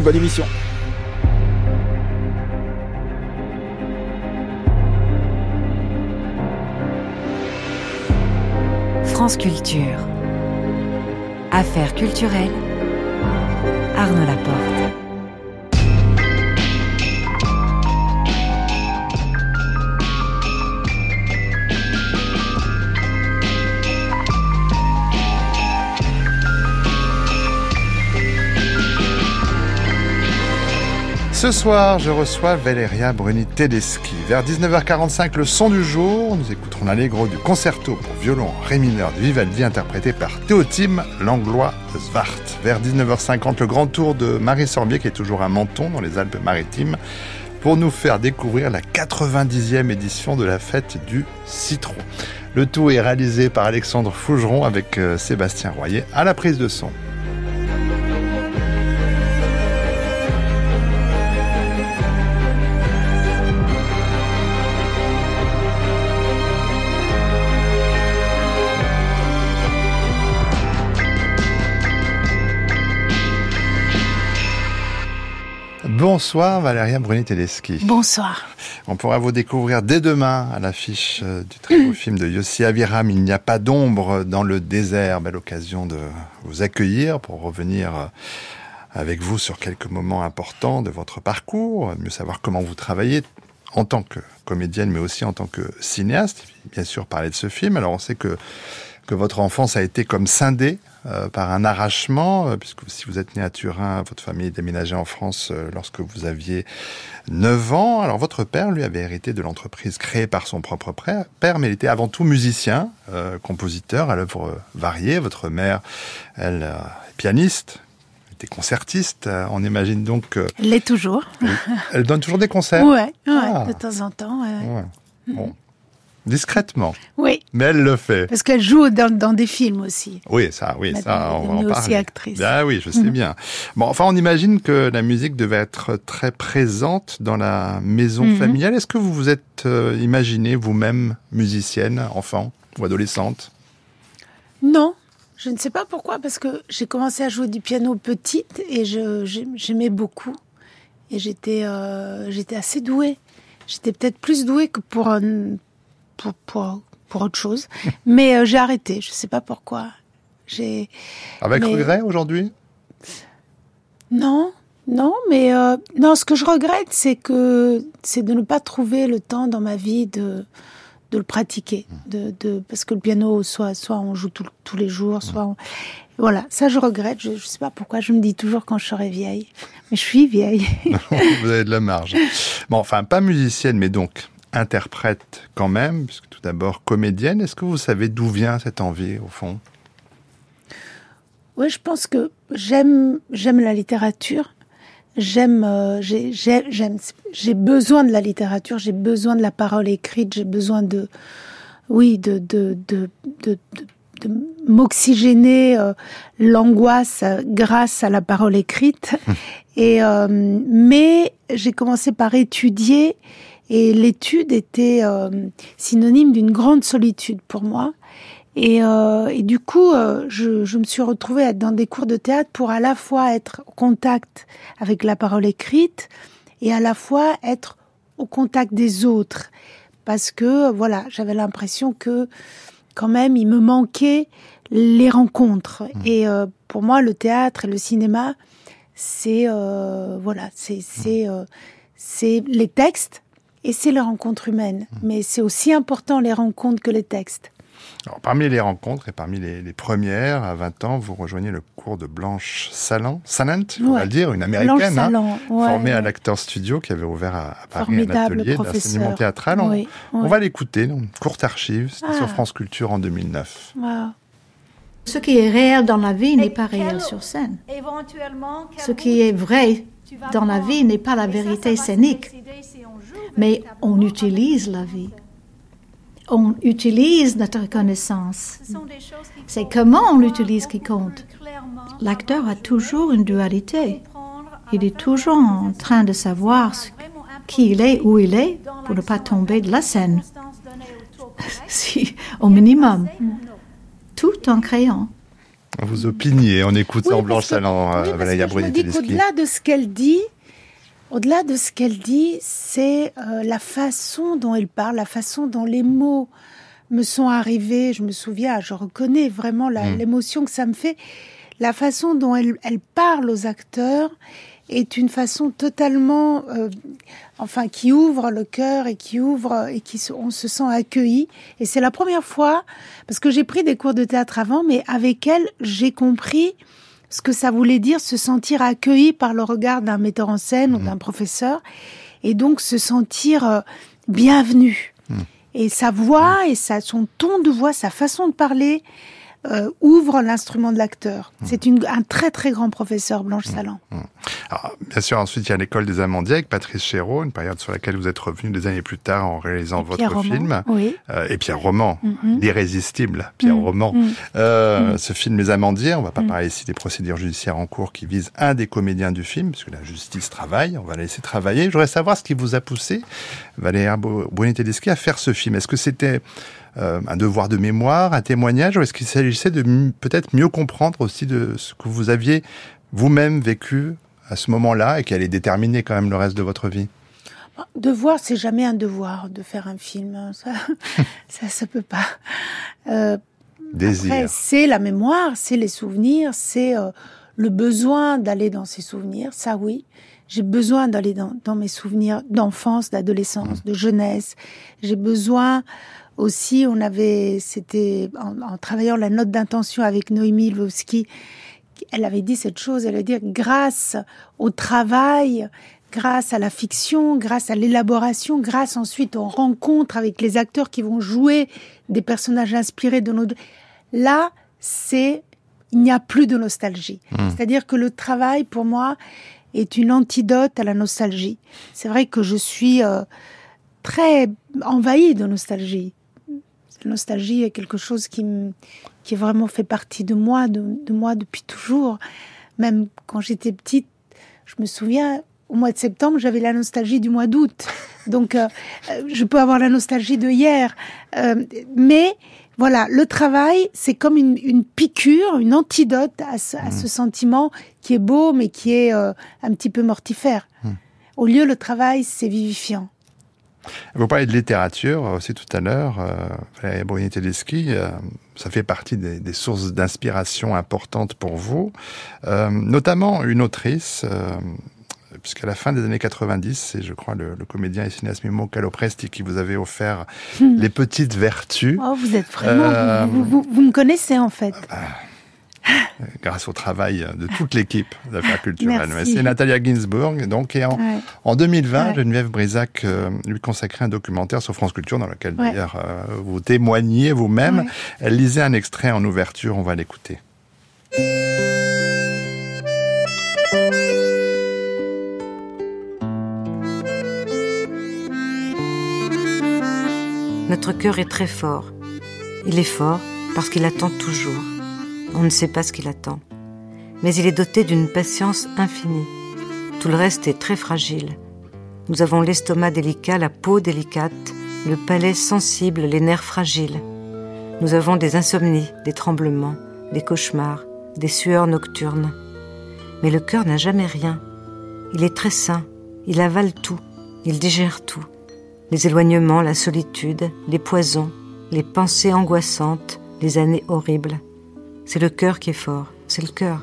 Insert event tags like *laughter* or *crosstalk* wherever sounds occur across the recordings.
Bonne émission. France Culture. Affaires culturelles. Arnaud Laporte. Ce soir, je reçois Valeria Bruni Tedeschi. Vers 19h45, le son du jour, nous écouterons l'allegro du concerto pour violon ré mineur de Vivaldi interprété par Théotime Langlois Svart. Vers 19h50, le grand tour de Marie Sorbier qui est toujours à Menton dans les Alpes-Maritimes pour nous faire découvrir la 90e édition de la fête du citron. Le tout est réalisé par Alexandre Fougeron avec euh, Sébastien Royer à la prise de son. Bonsoir Valéria Bruni-Tedeschi. Bonsoir. On pourra vous découvrir dès demain à l'affiche euh, du très beau *clears throat* film de Yossi Aviram, Il n'y a pas d'ombre dans le désert. Belle occasion de vous accueillir pour revenir euh, avec vous sur quelques moments importants de votre parcours, mieux savoir comment vous travaillez en tant que comédienne, mais aussi en tant que cinéaste. Bien sûr, parler de ce film. Alors, on sait que, que votre enfance a été comme scindée euh, par un arrachement, euh, puisque si vous êtes né à Turin, votre famille est déménagée en France euh, lorsque vous aviez 9 ans. Alors votre père, lui, avait hérité de l'entreprise créée par son propre père, mais il était avant tout musicien, compositeur à l'œuvre variée. Votre mère, elle, est pianiste, était concertiste. On imagine donc. Elle l'est toujours. Elle, donne toujours des concerts Ouais, ouais ah. de temps en temps. Ouais. Bon. Discrètement. Oui. Mais elle le fait. Parce qu'elle joue dans, des films aussi. Oui, ça, oui, ça, on va en parler. aussi actrice. Ah oui, je sais mhm. bien. Bon, enfin, on imagine que la musique devait être très présente dans la maison mhm. familiale. Est-ce que vous vous êtes euh, imaginé vous-même musicienne, enfant ou adolescente? Non, je ne sais pas pourquoi, parce que j'ai commencé à jouer du piano petite et j'aimais beaucoup. Et j'étais euh, j'étais assez douée. J'étais peut-être plus douée que pour un pour, pour, autre chose. *laughs* Mais euh, j'ai arrêté, je ne sais pas pourquoi. J'ai. Avec regret aujourd'hui? Non, non, mais euh, non. Ce que je regrette, c'est que c'est de ne pas trouver le temps dans ma vie de de le pratiquer, de, de parce que le piano, soit soit on joue tous les jours, soit voilà. Ça, je regrette. Je ne sais pas pourquoi. Je me dis toujours quand je serai vieille, mais je suis vieille. *laughs* Vous avez de la marge. Bon, enfin, pas musicienne, mais donc interprète quand même, puisque tout d'abord comédienne. Est-ce que vous savez d'où vient cette envie, au fond? Oui, je pense que j'aime j'aime la littérature. J'aime euh, j'ai besoin de la littérature. J'ai besoin de la parole écrite. J'ai besoin de oui de de de, de, m'oxygéner euh, l'angoisse grâce à la parole écrite. *laughs* Et euh, mais j'ai commencé par étudier et l'étude était euh, synonyme d'une grande solitude pour moi. Et, euh, et du coup, euh, je, je, me suis retrouvée à dans des cours de théâtre pour à la fois être au contact avec la parole écrite et à la fois être au contact des autres. Parce que, voilà, j'avais l'impression que quand même, il me manquait les rencontres. Mmh. Et euh, pour moi, le théâtre et le cinéma, c'est euh, voilà, c'est c'est mmh. c'est les textes et c'est les rencontres humaines. Mmh. Mais c'est aussi important les rencontres que les textes. Alors, parmi les rencontres et parmi les, premières, à 20 ans, vous rejoignez le cours de Blanche Salant, Salent, on va le dire, une américaine, hein, formée à l'acteur studio qui avait ouvert à, Paris un atelier d'enseignement théâtral. On, va l'écouter, une courte archive, c'était sur ah. France Culture en 2009. Ce qui est réel dans la vie n'est pas réel sur scène. Ce qui est vrai dans la vie n'est pas la vérité scénique mais on utilise la vie. On utilise notre connaissance. C'est comment on l'utilise qui compte. L'acteur a toujours une dualité. Il est toujours en train de savoir qui il est, où il est, pour ne pas tomber de la scène. *laughs* si, au minimum. Tout en créant. Vous opiniez en écoutant Blanche Salan, euh, Valéria Au-delà de ce qu'elle dit, au-delà de ce qu'elle dit, c'est euh, la façon dont elle parle, la façon dont les mots me sont arrivés. Je me souviens, je reconnais vraiment mm. l'émotion que ça me fait. La façon dont elle, elle parle aux acteurs est une façon totalement, euh, enfin, qui ouvre le cœur et qui ouvre et qui on se sent accueilli. Et c'est la première fois parce que j'ai pris des cours de théâtre avant, mais avec elle, j'ai compris ce que ça voulait dire se sentir accueilli par le regard d'un metteur en scène ou mmh. d'un professeur, et donc se sentir euh, bienvenu. Mmh. Et sa voix et sa, son ton de voix, sa façon de parler, euh, ouvre l'instrument de l'acteur. Mmh. C'est un très très grand professeur, Blanche mmh. Salan. Mmh. bien sûr, ensuite il y a l'école des Amandiers avec Patrice Chéreau, une période sur laquelle vous êtes revenu des années plus tard en réalisant votre film. Oui. Euh, et Pierre Roman, l'irrésistible Pierre Roman. Euh, ce film Les Amandiers, on va pas parler ici des procédures judiciaires en cours qui visent un des comédiens du film, puisque la justice travaille, on va la laisser travailler. Je voudrais savoir ce qui vous a poussé, Valérie Bonnet-Tedeschi, à faire ce film. Est-ce que c'était euh, un devoir de mémoire, un témoignage, ou est-ce qu'il s'agissait de peut-être mieux comprendre aussi de ce que vous aviez vous-même vécu à ce moment-là et qui allait déterminer quand même le reste de votre vie? Devoir, c'est jamais un devoir de faire un film. Hein. Ça, *laughs* ça, ça peut pas. Euh, Désir. C'est la mémoire, c'est les souvenirs, c'est euh, le besoin d'aller dans ces souvenirs. Ça, oui. J'ai besoin d'aller dans, dans, mes souvenirs d'enfance, d'adolescence, mmh. de jeunesse. J'ai besoin aussi, on avait, c'était en, travaillant la note d'intention avec Noémie Lvovsky, elle avait dit cette chose, elle a dit grâce au travail, grâce à la fiction, grâce à l'élaboration, grâce ensuite aux rencontres avec les acteurs qui vont jouer des personnages inspirés de nos... Là, c'est, il n'y a plus de nostalgie. Hmm. C'est-à-dire que le travail, pour moi, est une antidote à la nostalgie. C'est vrai que je suis euh, très envahie de nostalgie. La nostalgie est quelque chose qui, qui vraiment fait partie de moi, de, moi depuis toujours. Même quand j'étais petite, je me souviens, au mois de septembre, j'avais la nostalgie du mois d'août. Donc, euh, euh, je peux avoir la nostalgie de hier. Euh, mais voilà, le travail, c'est comme une, piqûre, une antidote à ce, mmh. sentiment qui est beau, mais qui est un petit peu mortifère. Mmh. Au lieu, le travail, c'est vivifiant. Vous parlez de littérature aussi tout à l'heure, euh, Valérie Tedeschi, euh, ça fait partie des, sources d'inspiration importantes pour vous, euh, notamment une autrice, euh, puisqu'à la fin des années 90, c'est je crois le, comédien et cinéaste Mimo Calopresti qui vous avait offert hmm. Les Petites Vertus. Oh, vous êtes vraiment... Vous, vous, me connaissez en fait. Ah, *laughs* grâce au travail de toute l'équipe d'affaires culturelles. C'est Natalia Ginsburg. Donc, et en, 2020, Geneviève Brisac euh, lui consacrait un documentaire sur France Culture dans lequel d'ailleurs euh, vous témoignez vous-même. Elle lisait un extrait en ouverture. On va l'écouter. Notre cœur est très fort. Il est fort parce qu'il attend toujours. On ne sait pas ce qu'il attend. Mais il est doté d'une patience infinie. Tout le reste est très fragile. Nous avons l'estomac délicat, la peau délicate, le palais sensible, les nerfs fragiles. Nous avons des insomnies, des tremblements, des cauchemars, des sueurs nocturnes. Mais le cœur n'a jamais rien. Il est très sain, il avale tout, il digère tout. Les éloignements, la solitude, les poisons, les pensées angoissantes, les années horribles. C'est le cœur qui est fort, c'est le cœur.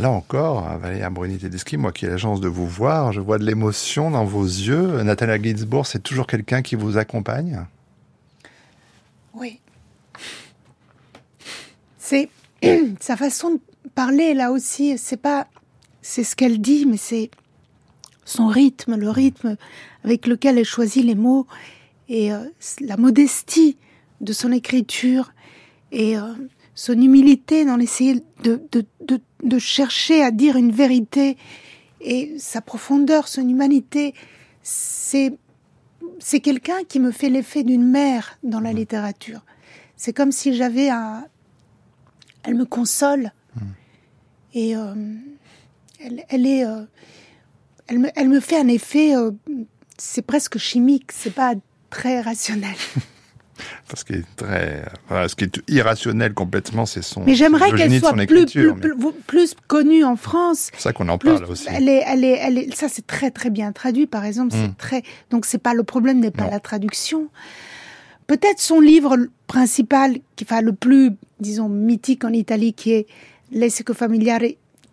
Là encore, Valérie Bruni-Tedeschi, moi qui ai la chance de vous voir, je vois de l'émotion dans vos yeux. Nathalie Ginsburg, c'est toujours quelqu'un qui vous accompagne? Oui. C'est *clears throat* sa façon de parler là aussi. C'est pas, c'est ce qu'elle dit, mais c'est son rythme, le rythme avec lequel elle choisit les mots et euh, la modestie de son écriture et euh, son humilité dans l'essayer de, de, de, de, chercher à dire une vérité et sa profondeur, son humanité, c'est c'est quelqu'un qui me fait l'effet d'une mère dans la mmh. littérature. C'est comme si j'avais un, elle me console mmh. et euh, elle, elle, est, euh, elle, me, elle me fait un effet, euh, c'est presque chimique, c'est pas très rationnel. *laughs* ce qui est très, ce qui est irrationnel complètement, c'est son. Mais j'aimerais qu'elle soit plus, plus, plus, plus, connue en France. C'est ça qu'on en parle aussi. Elle est, elle est, elle est, ça c'est très très bien traduit, par exemple. C'est mm. très, donc c'est pas le problème n'est pas la traduction. Peut-être son livre principal, qui, enfin le plus, disons, mythique en Italie, qui est L'Essico familiare,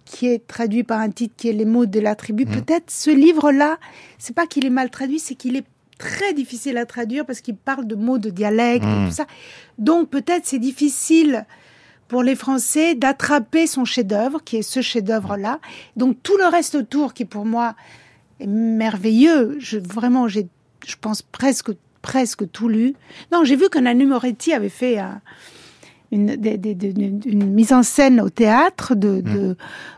qui est traduit par un titre qui est Les mots de la tribu. Mm. Peut-être ce livre-là, c'est pas qu'il est mal traduit, c'est qu'il est très difficile à traduire parce qu'il parle de mots de dialecte et hmm. tout ça. Donc peut-être c'est difficile pour les Français d'attraper son chef-d'œuvre, qui est ce chef-d'œuvre-là. Donc tout le reste autour, qui pour moi est merveilleux. Je, vraiment, j'ai, je pense presque presque tout lu. Non, j'ai vu qu'un Moretti avait fait une, une, mise en scène au théâtre de, de, hmm.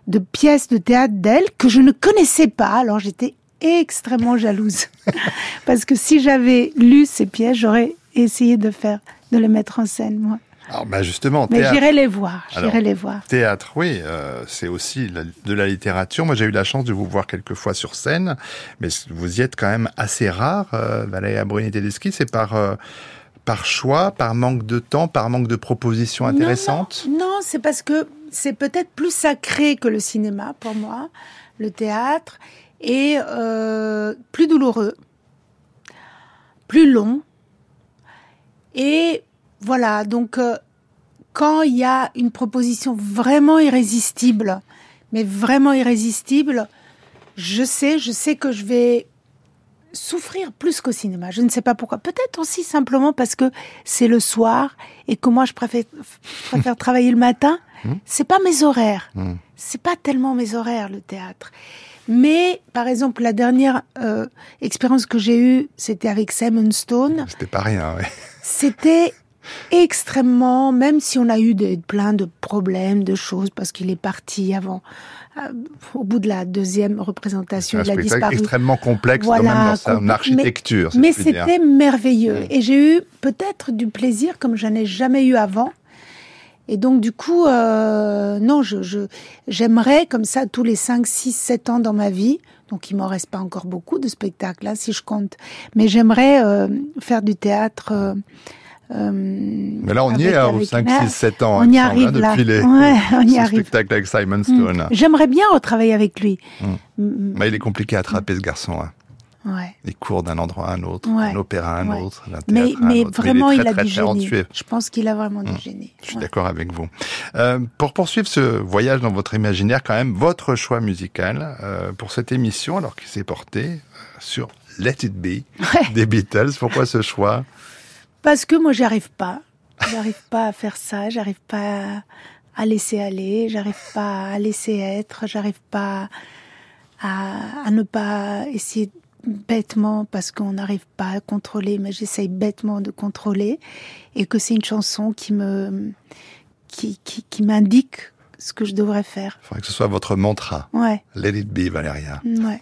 de pièces de théâtre d'elle que je ne connaissais pas. Alors j'étais extrêmement jalouse. *laughs* Parce que si j'avais lu ces pièces, j'aurais essayé de faire, de les mettre en scène, moi. Alors, bah justement, Mais j'irai les voir, j'irai les voir. Théâtre, oui, euh, c'est aussi de la littérature. Moi, j'ai eu la chance de vous voir quelques fois sur scène, mais vous y êtes quand même assez rare, euh, Valéria Bruni-Tedeschi. C'est par, euh, par choix, par manque de temps, par manque de propositions intéressantes Non, non c'est parce que c'est peut-être plus sacré que le cinéma pour moi, le théâtre et euh, plus douloureux, plus long. Et voilà, donc euh, quand il y a une proposition vraiment irrésistible, mais vraiment irrésistible, je sais, je sais que je vais souffrir plus qu'au cinéma. Je ne sais pas pourquoi. Peut-être aussi simplement parce que c'est le soir et que moi je préfère, préfère *laughs* travailler le matin. Mmh. C'est pas mes horaires. Mmh. C'est pas tellement mes horaires le théâtre. Mais, par exemple, la dernière euh, expérience que j'ai eue, c'était avec Simon Stone. C'était pas rien, oui. C'était extrêmement, même si on a eu plein de problèmes, de choses, parce qu'il est parti avant, euh, au bout de la deuxième représentation, il a disparu. extrêmement complexe quand même dans architecture. Mais, c'était merveilleux. Mm. Et j'ai eu peut-être du plaisir comme je n'ai jamais eu avant et donc, du coup, euh, non, je, j'aimerais comme ça tous les 5, 6, 7 ans dans ma vie. Donc, il m'en reste pas encore beaucoup de spectacles, là, si je compte. Mais j'aimerais euh, faire du théâtre. Euh, euh mais là, on y est, hein, aux 5, 6, 7 ans. On y arrive, hein, là. Depuis les, ouais, on y *laughs* arrive. spectacle avec Simon. Stone. J'aimerais bien retravailler avec lui. Mm. Mm, mais il est compliqué à attraper, ce garçon. Hein. Ouais. Il court d'un endroit à un autre, d'un opéra à un autre, d'un mais, mais vraiment, il, a du génie. Je pense qu'il a vraiment du mmh. génie. Je suis d'accord avec vous. Euh, pour poursuivre ce voyage dans votre imaginaire, quand même, votre choix musical euh, pour cette émission, alors qu'il s'est porté euh, sur Let It Be des Beatles. Pourquoi ce choix? Parce que moi, j'arrive pas. J'arrive pas à faire ça. J'arrive pas à laisser aller. J'arrive pas à laisser être. J'arrive pas à, à ne pas essayer bêtement parce qu'on n'arrive pas à contrôler, mais j'essaye bêtement de contrôler et que c'est une chanson qui me qui, qui, qui m'indique ce que je devrais faire. Il faudrait que ce soit votre mantra. Ouais. Let it be, Valéria. Ouais.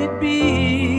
it be.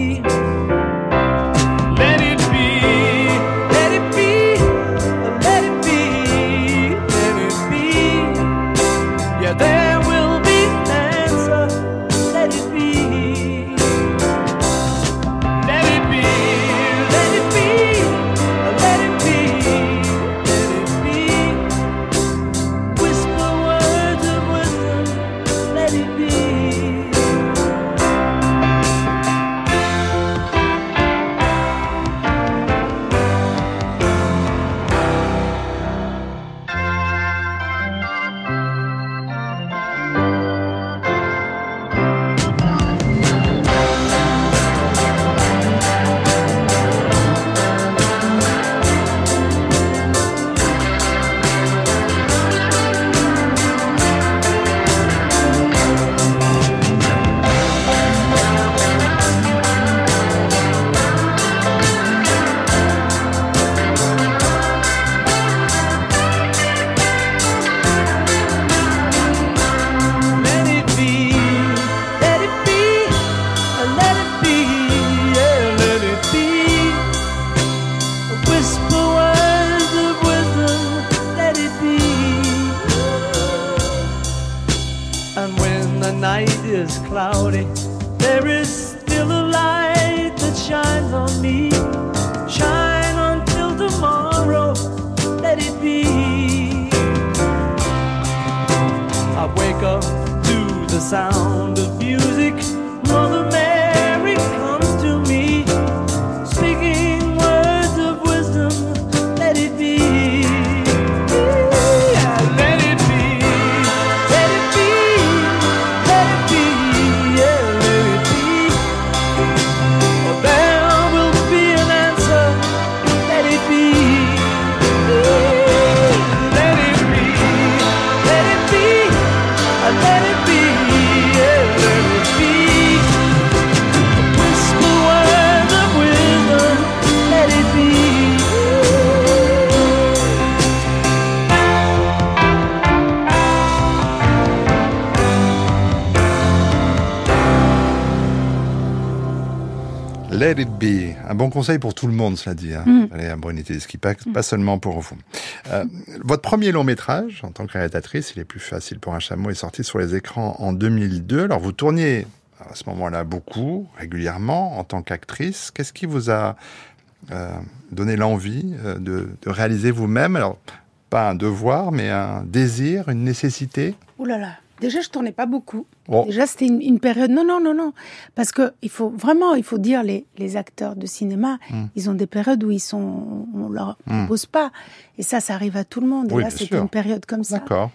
I wake up to the sound of music. Mother bon conseil pour tout le monde, cela dit. Hein. Mm. Allez, à Brunité Ski, pas, pas seulement pour vous. Euh, votre premier long métrage, en tant que réalisatrice, il est plus facile pour un chameau, est sorti sur les écrans en 2002. Alors, vous tourniez à ce moment-là beaucoup, régulièrement, en tant qu'actrice. Qu'est-ce qui vous a euh, donné l'envie euh, de, de réaliser vous-même? Alors, pas un devoir, mais un désir, une nécessité? Ouh là là. Déjà, je tournais pas beaucoup. Oh. Déjà, c'était une, une période. Non, non, non, non. Parce que il faut vraiment, il faut dire les, les acteurs de cinéma, Mm. ils ont des périodes où ils sont, on leur Mm. propose pas. Et ça, ça arrive à tout le monde. Oui, et là, c'était une période comme ça. D'accord.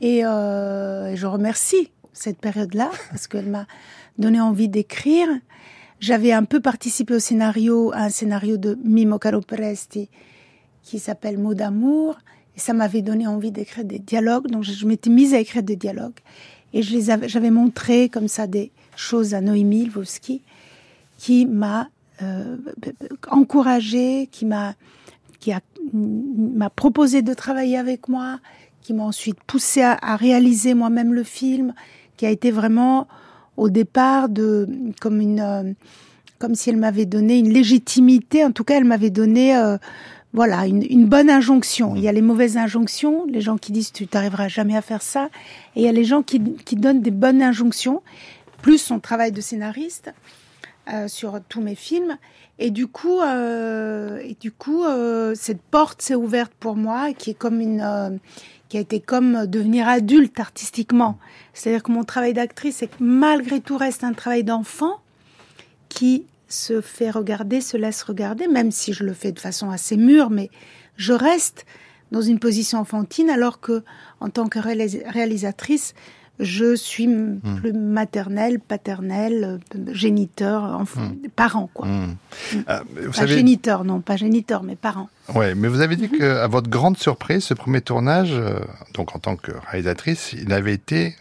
Et, euh, je remercie cette période-là *laughs* parce qu'elle m'a donné envie d'écrire. J'avais un peu participé au scénario, à un scénario de Mimo Caro Presti qui s'appelle Mots d'amour. Et ça m'avait donné envie d'écrire des dialogues. Donc je, m'étais mise à écrire des dialogues. Et j'avais montré comme ça des choses à Noémie Lvovsky qui m'a euh, encouragée, qui m'a qui a- m'a proposé de travailler avec moi, qui m'a ensuite poussé à, à réaliser moi-même le film, qui a été vraiment au départ de comme une euh, comme si elle m'avait donné une légitimité. En tout cas, elle m'avait donné euh, voilà une, une bonne injonction. Il y a les mauvaises injonctions, les gens qui disent tu t'arriveras jamais à faire ça, et il y a les gens qui, qui donnent des bonnes injonctions, plus son travail de scénariste euh, sur tous mes films. Et du coup, euh, et du coup, euh, cette porte s'est ouverte pour moi, qui est comme une, qui a été comme devenir adulte artistiquement. C'est-à-dire que mon travail d'actrice, c'est que malgré tout reste un travail d'enfant qui se fait regarder, se laisse regarder, même si je le fais de façon assez mûre, mais je reste dans une position enfantine, alors que en tant que réalis- réalisatrice, je suis m- plus maternelle, paternelle, géniteur, enfant, parent quoi. Hmm. Euh, vous Pas savez, géniteur, non, pas géniteur, mais parent. Ouais, mais vous avez dit Mhm. que, à votre grande surprise, ce premier tournage, euh, donc en tant que réalisatrice, il avait été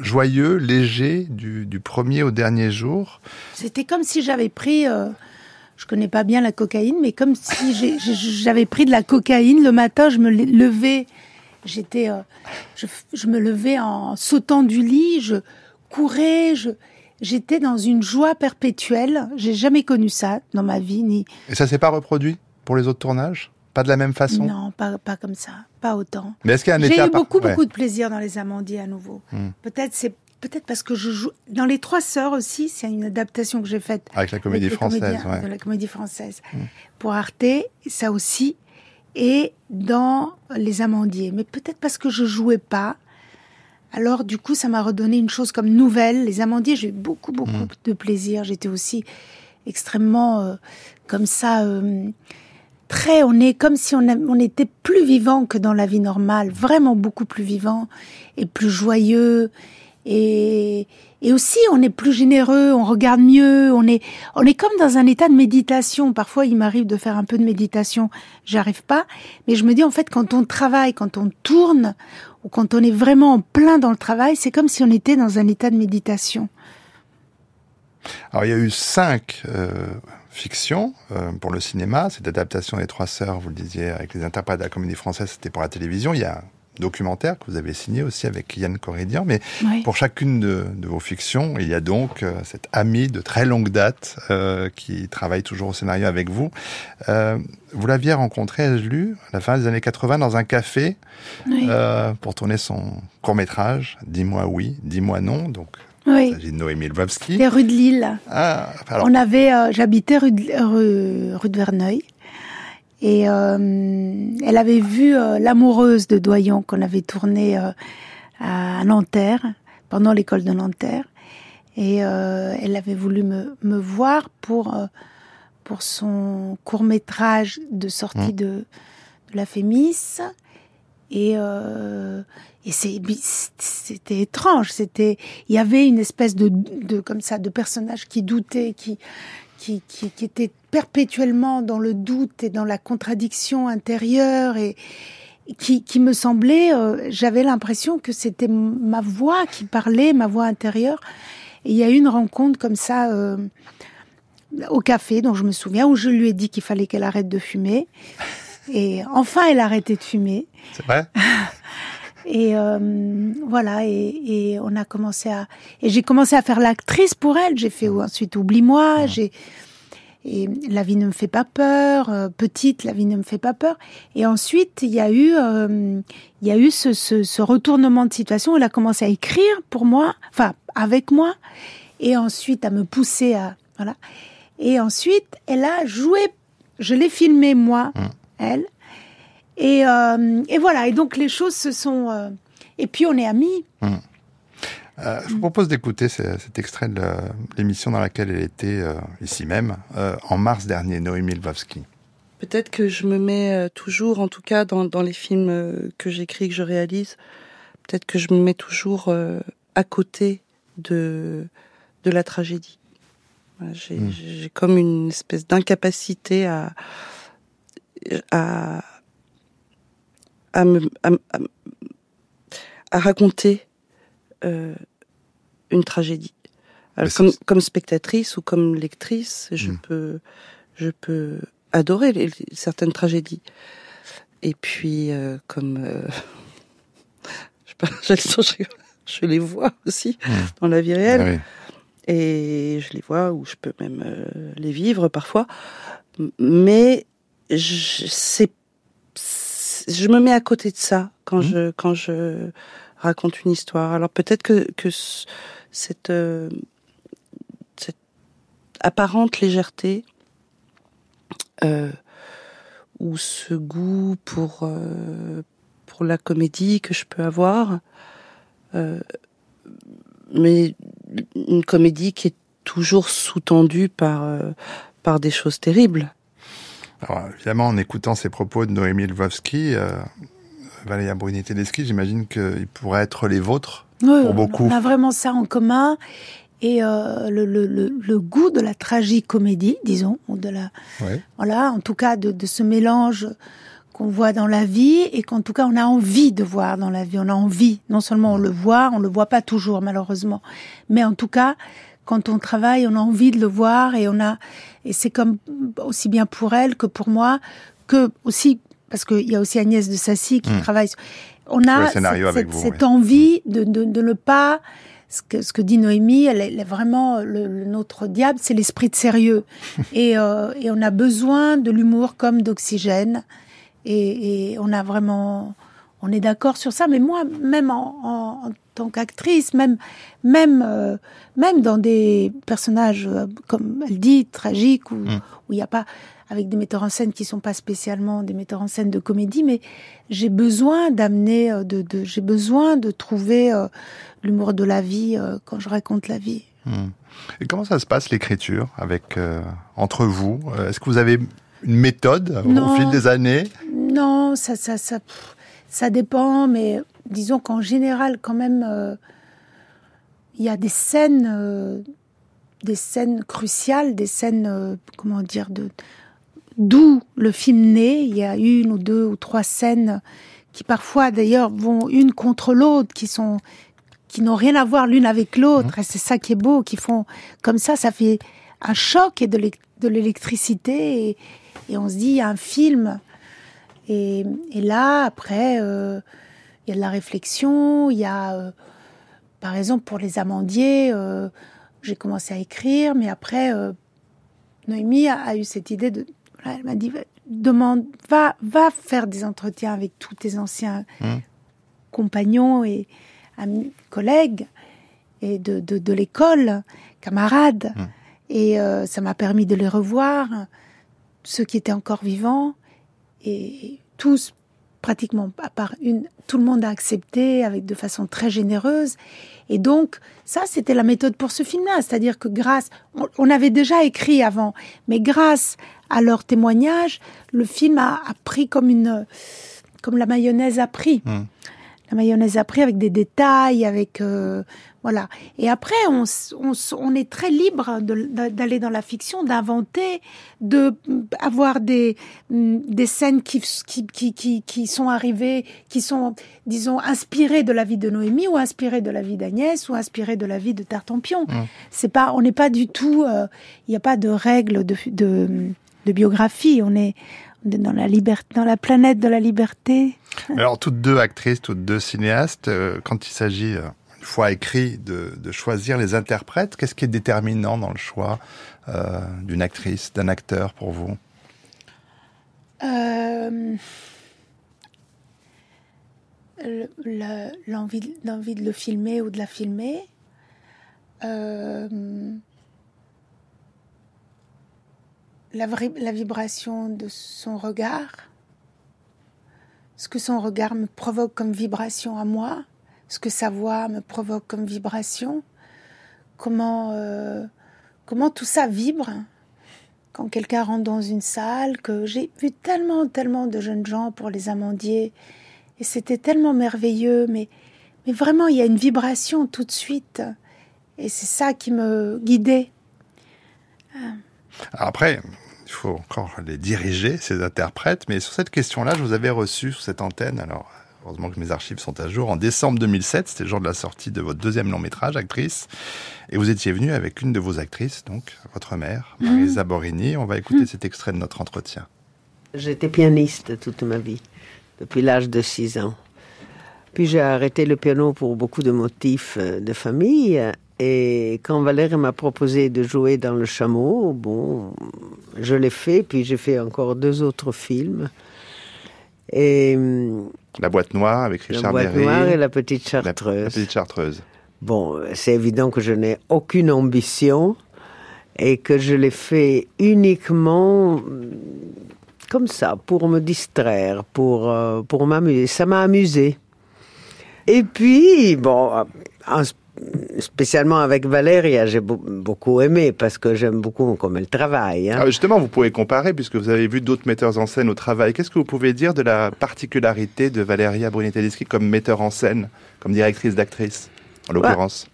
joyeux, léger, du, du premier au dernier jour. C'était comme si j'avais pris, euh, je connais pas bien la cocaïne, mais comme si j'avais pris de la cocaïne. Le matin, je me levais, j'étais, euh, je me levais en sautant du lit, je courais, je, j'étais dans une joie perpétuelle. J'ai jamais connu ça dans ma vie, ni Et ça s'est pas reproduit pour les autres tournages? Pas de la même façon? Non, pas pas comme ça, pas autant. Mais est-ce qu'il y a un J'ai eu par- beaucoup, ouais. beaucoup de plaisir dans Les Amandiers à nouveau. Hmm. Peut-être c'est peut-être parce que je joue dans Les Trois Sœurs aussi. C'est une adaptation que j'ai faite Avec la comédie avec française, ouais. de la comédie française pour Arte, ça aussi, et dans Les Amandiers. Mais peut-être parce que je jouais pas. Alors du coup, ça m'a redonné une chose comme nouvelle. Les Amandiers, j'ai eu beaucoup, beaucoup Mm. de plaisir. J'étais aussi extrêmement euh, comme ça. euh, Très, on est comme si on, on était plus vivant que dans la vie normale, vraiment beaucoup plus vivant et plus joyeux et, et aussi on est plus généreux, on regarde mieux, on est on est comme dans un état de méditation. Parfois, il m'arrive de faire un peu de méditation, j'arrive pas, mais je me dis en fait quand on travaille, quand on tourne ou quand on est vraiment en plein dans le travail, c'est comme si on était dans un état de méditation. Alors il y a eu cinq euh, fictions euh, pour le cinéma. Cette adaptation des Trois Sœurs, vous le disiez, avec les interprètes de la comédie française, c'était pour la télévision. Il y a un documentaire que vous avez signé aussi avec Yann Corridian. Mais Oui. pour chacune de, de vos fictions, il y a donc euh, cet ami de très longue date euh, qui travaille toujours au scénario avec vous. Euh, vous l'aviez rencontré, ai-je lu, à la fin des années 80 dans un café Oui. pour tourner son court métrage. Dis-moi oui, dis-moi non. Donc Oui. Il s'agit de Noémie Lvovsky. Des rues de Lille. Ah, alors, On avait, euh, j'habitais rue de, rue, rue de Verneuil. Et euh, elle avait vu euh, L'amoureuse de Doyon qu'on avait tourné euh, à Nanterre, pendant l'école de Nanterre. Et elle avait voulu me, me voir pour, pour son court métrage de sortie Mmh. de, de la Fémis. Et, euh, et c'était étrange. C'était, il y avait une espèce de, de comme ça, de personnage qui doutait, qui, qui, qui, qui était perpétuellement dans le doute et dans la contradiction intérieure et qui, qui me semblait, euh, j'avais l'impression que c'était ma voix qui parlait, ma voix intérieure. Et il y a eu une rencontre comme ça euh, au café, dont je me souviens, où je lui ai dit qu'il fallait qu'elle arrête de fumer. Et enfin, elle a arrêté de fumer. c'est vrai? *laughs* Et euh, voilà, et, et on a commencé à et j'ai commencé à faire l'actrice pour elle. J'ai fait ensuite oublie-moi. J'ai et la vie ne me fait pas peur. euh, petite, la vie ne me fait pas peur. Et ensuite, il y a eu euh, il y a eu ce, ce, ce retournement de situation. Elle a commencé à écrire pour moi, enfin avec moi, et ensuite à me pousser à voilà. Et ensuite, elle a joué. Je l'ai filmé moi, elle. Et, euh, et voilà, et donc les choses se sont... euh, Et puis on est amis. Euh, je vous propose d'écouter ce- cet extrait de l'émission dans laquelle elle était euh, ici même, euh, en mars dernier, Noémie Lvovsky. Peut-être que je me mets toujours, en tout cas dans, dans les films que j'écris, que je réalise, peut-être que je me mets toujours euh, à côté de, de la tragédie. Voilà, J'ai Mm. j'ai comme une espèce d'incapacité à, à, à, me, à, à- à raconter euh, une tragédie. Alors, comme, spectatrice ou comme lectrice, je Mm. peux, je peux adorer les- certaines tragédies. Et puis, euh, comme euh, *laughs* je, sais pas, je, je les vois aussi Mm. dans la vie réelle, Ah oui. et je les vois ou je peux même euh, les vivre parfois. Mais je, c'est, je me mets à côté de ça quand Mhm. je quand je raconte une histoire. Alors peut-être que que ce- cette euh, cette apparente légèreté euh, ou ce goût pour euh, pour la comédie que je peux avoir, euh, mais une comédie qui est toujours sous-tendue par euh, par des choses terribles. Alors, évidemment, en écoutant ces propos de Noémie Lvovsky, euh, Valéa Bruni-Tedeschi, j'imagine qu'ils pourraient être les vôtres. Oui, Pour beaucoup. On a vraiment ça en commun. Et euh, le, le, le, le goût de la tragicomédie, disons, ou de la, voilà, en tout cas de, de ce mélange qu'on voit dans la vie et qu'en tout cas on a envie de voir dans la vie. On a envie, non seulement on le voit, on le voit pas toujours malheureusement, mais en tout cas quand on travaille, on a envie de le voir et on a et c'est comme aussi bien pour elle que pour moi que aussi parce qu'il y a aussi Agnès de Sassy qui Mm. travaille. On a cette, cette- vous, cette oui. envie de, de, de ne pas ce que, ce que dit Noémie, elle est, elle est vraiment le, le- notre diable, c'est l'esprit de sérieux. *laughs* et, euh, et on a besoin de l'humour comme d'oxygène. Et, et on a vraiment, on est d'accord sur ça. Mais moi, même en, en- en tant qu'actrice, même, même, euh, même dans des personnages, euh, comme elle dit, tragiques, où Mm. il n'y a pas, avec des metteurs en scène qui sont pas spécialement des metteurs en scène de comédie, mais j'ai besoin d'amener, euh, de, de j'ai besoin de trouver l'humour de la vie quand je raconte la vie. Hmm. Et comment ça se passe l'écriture avec entre vous? Est-ce que vous avez une méthode au fil des années? Non, ça, ça, ça, pff, ça dépend, mais disons qu'en général, quand même, euh, il y a des scènes, euh, des scènes cruciales, des scènes, euh, comment dire, de d'où le film naît. Il y a une ou deux ou trois scènes qui parfois, d'ailleurs, vont une contre l'autre, qui sont qui n'ont rien à voir l'une avec l'autre. Et c'est ça qui est beau, qui font comme ça, ça fait un choc et de l'électricité. Et, et on se dit, il y a un film. Et, et là, après, euh, il y a de la réflexion, il y a, euh, par exemple, pour les amandiers, euh, j'ai commencé à écrire, mais après, Noémie a, a eu cette idée de, voilà, elle m'a dit, va- demande, va, va faire des entretiens avec tous tes anciens Mm. compagnons et amis, collègues, et de, de, de l'école, camarades. Mm. Et euh, ça m'a permis de les revoir, ceux qui étaient encore vivants, et tous, pratiquement, à part une, tout le monde a accepté avec de façon très généreuse. Et donc, ça, c'était la méthode pour ce film-là. C'est-à-dire que grâce, on, on avait déjà écrit avant, mais grâce à leur témoignage, le film a, a pris comme une, comme la mayonnaise a pris. Mm. La mayonnaise a pris avec des détails, avec euh, voilà. Et après, on, est très libre d'aller dans la fiction, d'inventer, de avoir des mm, des scènes qui, qui qui qui qui sont arrivées, qui sont disons inspirées de la vie de Noémie ou inspirées de la vie d'Agnès ou inspirées de la vie de Tartampion. Mm. C'est pas, on n'est pas du tout, euh, il n'y a pas de règles de, de de biographie. On est dans la liberté, dans la planète de la liberté. Alors, toutes deux actrices, toutes deux cinéastes, euh, quand il s'agit, euh, fois écrit, de, de choisir les interprètes, qu'est-ce qui est déterminant dans le choix euh, d'une actrice, d'un acteur pour vous? Euh, le- le- l'envie de- l'envie le filmer ou de la filmer. Euh, la, la vibration de son regard. Ce que son regard me provoque comme vibration à moi. Ce que sa voix me provoque comme vibration. Comment, euh, comment tout ça vibre quand quelqu'un rentre dans une salle, que j'ai vu tellement, tellement de jeunes gens pour les amandiers, et c'était tellement merveilleux, mais, mais vraiment, il y a une vibration tout de suite, et c'est ça qui me guidait. Alors Après, il faut encore les diriger, ces interprètes, mais sur cette question-là, je vous avais reçu sur cette antenne, alors heureusement que mes archives sont à jour, en décembre 2007, c'était le jour de la sortie de votre deuxième long métrage, actrice, et vous étiez venu avec une de vos actrices, donc votre mère, Marisa Borini. On va écouter cet extrait de notre entretien. J'étais pianiste toute ma vie, depuis l'âge de 6 ans. Puis j'ai arrêté le piano pour beaucoup de motifs euh, de famille. Et quand Valérie m'a proposé de jouer dans Le Chameau, bon, je l'ai fait. Puis j'ai fait encore deux autres films. Et La boîte noire avec La Richard Boîte Berry. Noire et La Petite la- Chartreuse. la petite chartreuse. Bon, c'est évident que je n'ai aucune ambition et que je l'ai fait uniquement hum, comme ça, pour me distraire, pour, euh, pour m'amuser. Ça m'a amusé. Et puis, bon, en- spécialement avec Valéria, j'ai beau- beaucoup aimé parce que j'aime beaucoup comme elle travaille. hein. Ah, justement, vous pouvez comparer, puisque vous avez vu d'autres metteurs en scène au travail. Qu'est-ce que vous pouvez dire de la particularité de Valeria Bruni-Tedeschi comme metteur en scène, comme directrice d'actrice, en l'occurrence?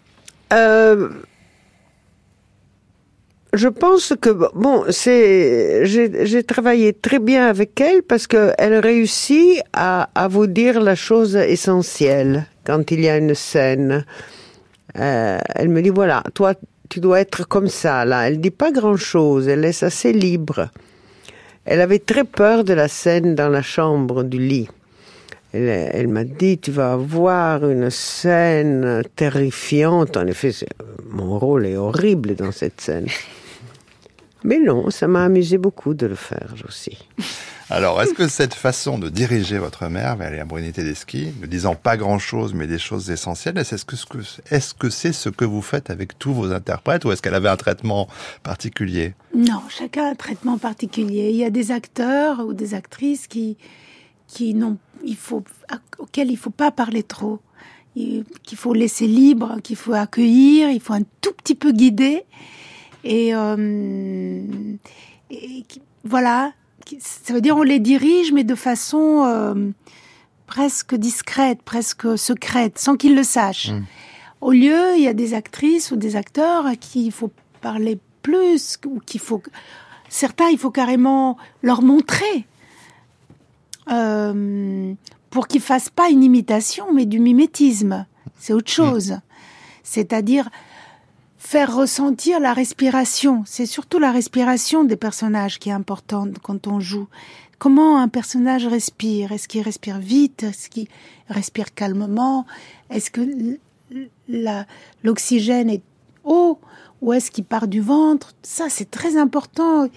Euh, je pense que bon, c'est j'ai travaillé très bien avec elle parce que elle réussit à, à vous dire la chose essentielle quand il y a une scène. Euh, elle me dit voilà, toi tu dois être comme ça là. Elle dit pas grand chose, elle laisse assez libre. Elle avait très peur de la scène dans la chambre du lit. Elle, elle m'a dit, tu vas avoir une scène terrifiante. En effet, mon rôle est horrible dans cette scène. Mais non, ça m'a amusé beaucoup de le faire aussi. Alors, est-ce que cette façon de diriger votre mère, Valeria Bruni-Tedeschi, ne disant pas grand-chose, mais des choses essentielles, est-ce que c'est ce que vous faites avec tous vos interprètes, ou est-ce qu'elle avait un traitement particulier? Non, chacun a un traitement particulier. Il y a des acteurs ou des actrices qui, qui n'ont, il faut, auxquels il faut pas parler trop, Il- qu'il faut laisser libre, qu'il faut accueillir, il faut un tout petit peu guider. Et, euh, et voilà, ça veut dire on les dirige, mais de façon euh, presque discrète, presque secrète, sans qu'ils le sachent. Mm. Au lieu, il y a des actrices ou des acteurs à qui il faut parler plus, ou qu'il faut certains, il faut carrément leur montrer euh, pour qu'ils fassent pas une imitation, mais du mimétisme. C'est autre chose. C'est-à-dire faire ressentir la respiration. C'est surtout la respiration des personnages qui est importante quand on joue. Comment un personnage respire? Est-ce qu'il respire vite? Est-ce qu'il respire calmement? Est-ce que l'oxygène est haut? Ou est-ce qu'il part du ventre? Ça, c'est très important.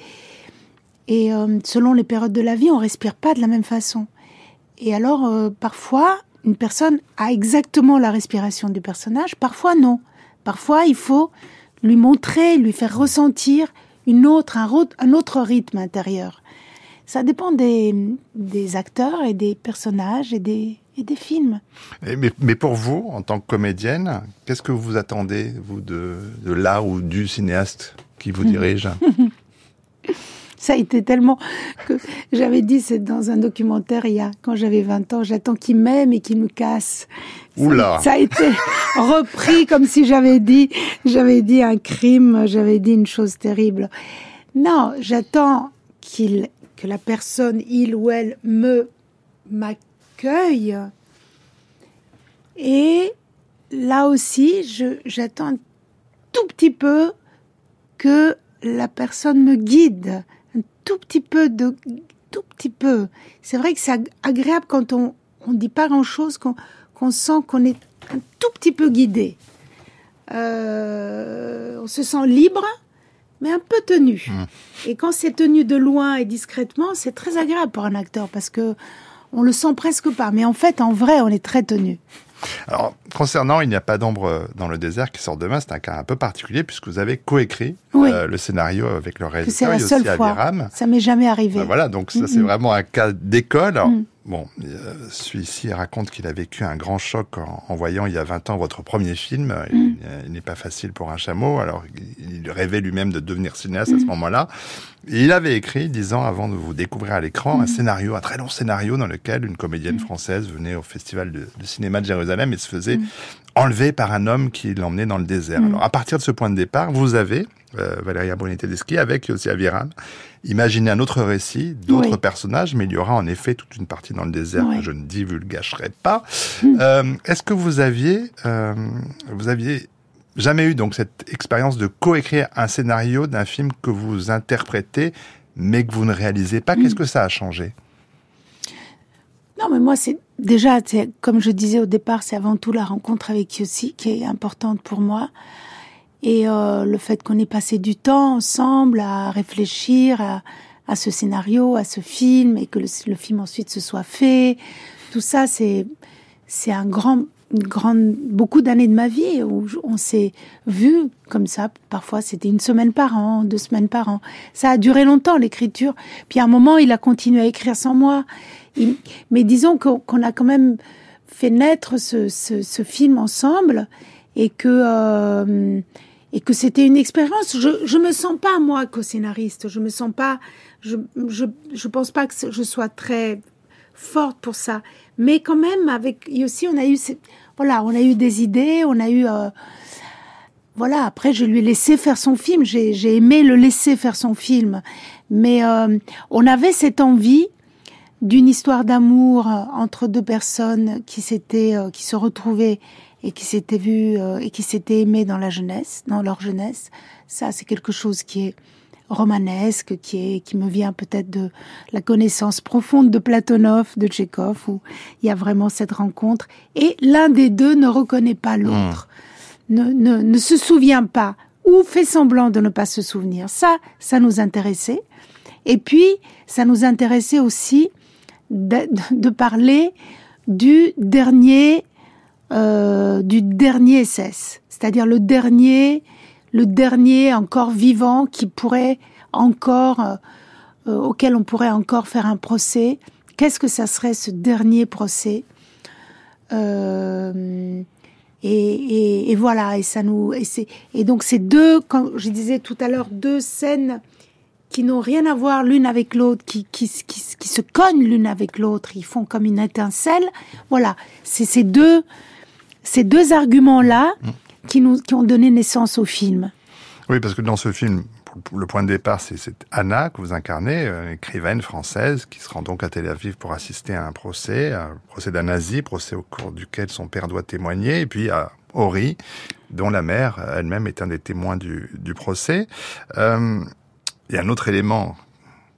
Et euh, selon les périodes de la vie, on respire pas de la même façon. Et alors, euh, parfois, une personne a exactement la respiration du personnage, parfois non. Parfois, il faut lui montrer, lui faire ressentir une autre, un, un autre rythme intérieur. Ça dépend des, des acteurs et des personnages et des, et des films. mais, mais, pour vous, en tant que comédienne, qu'est-ce que vous attendez, vous, de, de là ou du cinéaste qui vous *laughs* dirige? Ça a été tellement que j'avais dit, c'est dans un documentaire il y a, quand j'avais 20 ans, j'attends qu'il m'aime et qu'il me casse. Oula. Ça, a été repris comme si j'avais dit, j'avais dit un crime, j'avais dit une chose terrible. Non, j'attends qu'il, que la personne, il ou elle, me, m'accueille. Et là aussi, j'attends un tout petit peu que la personne me guide tout petit peu de tout petit peu. C'est vrai que c'est agréable quand on on dit pas grand chose, qu'on sent qu'on est un tout petit peu guidé. Euh, on se sent libre, mais un peu tenu. Mmh. Et quand c'est tenu de loin et discrètement, c'est très agréable pour un acteur parce que on le sent presque pas. Mais en fait, en vrai, on est très tenu. Alors, concernant Il n'y a pas d'ombre dans le désert qui sort demain, c'est un cas un peu particulier puisque vous avez coécrit euh, le scénario avec le réalisateur C'est la seule fois. Ça m'est jamais arrivé. Ben voilà, donc ça c'est vraiment un cas d'école. Mm. Bon, euh, celui-ci raconte qu'il a vécu un grand choc en, voyant il y a 20 ans votre premier film. Mm. Il, n'est pas facile pour un chameau, alors il, rêvait lui-même de devenir cinéaste à ce mm. moment-là. Et il avait écrit, dix ans avant de vous découvrir à l'écran, un scénario, un très long scénario dans lequel une comédienne française venait au Festival de, cinéma de Jérusalem et se faisait enlever par un homme qui l'emmenait dans le désert. Alors à partir de ce point de départ, vous avez, euh, Valéria Bruni-Tedeschi, avec Yossi Aviram, imaginé un autre récit, d'autres personnages, mais il y aura en effet toute une partie dans le désert que je ne divulgacherai pas. Euh, Est-ce que vous aviez, euh, vous aviez jamais eu donc cette expérience de coécrire un scénario d'un film que vous interprétez, mais que vous ne réalisez pas? Qu'est-ce mm. que ça a changé? Non, mais moi, c'est déjà, comme je disais au départ, c'est avant tout la rencontre avec Yossi qui est importante pour moi. Et euh, le fait qu'on ait passé du temps ensemble à réfléchir à, à, ce scénario, à ce film, et que le, le film ensuite se soit fait, tout ça, c'est c'est un grand une grande, beaucoup d'années de ma vie où on s'est vu comme ça. Parfois, c'était une semaine par an, deux semaines par an. Ça a duré longtemps, l'écriture. Puis à un moment, il a continué à écrire sans moi. Mais disons qu'on a quand même fait naître ce, ce, ce film ensemble et que, euh, et que c'était une expérience. Je, je me sens pas, moi, co-scénariste. Je me sens pas, je, je, je pense pas que je sois très forte pour ça. Mais quand même, avec aussi, on a eu, voilà, on a eu des idées, on a eu, euh, voilà. Après, je lui ai laissé faire son film. J'ai aimé le laisser faire son film, mais euh, on avait cette envie d'une histoire d'amour euh, entre deux personnes qui s'étaient, qui se retrouvaient et qui s'étaient vues et qui s'étaient aimées dans la jeunesse, dans leur jeunesse. Ça, c'est quelque chose qui est romanesque qui est qui me vient peut-être de la connaissance profonde de Platonov, de Tchekhov, où il y a vraiment cette rencontre et l'un des deux ne reconnaît pas l'autre, hmm. ne, ne, ne se souvient pas ou fait semblant de ne pas se souvenir. Ça, ça nous intéressait. Et puis, ça nous intéressait aussi de, de parler du dernier euh, du dernier SS, c'est-à-dire le dernier le dernier encore vivant qui pourrait encore, euh, euh, auquel on pourrait encore faire un procès. Qu'est-ce que ça serait ce dernier procès? Euh, et, voilà, et ça nous, et, et donc ces deux, comme je disais tout à l'heure, deux scènes qui n'ont rien à voir l'une avec l'autre, qui, qui, qui, qui, se cognent l'une avec l'autre, ils font comme une étincelle. Voilà, c'est ces deux, ces deux arguments-là mmh qui, nous, qui ont donné naissance au film. Oui, parce que dans ce film, le point de départ, c'est Anna que vous incarnez, une écrivaine française qui se rend donc à Tel Aviv pour assister à un procès, un procès d'un nazi, procès au cours duquel son père doit témoigner, et puis à Ori, dont la mère elle-même est un des témoins du, du procès. Euh, y a un autre élément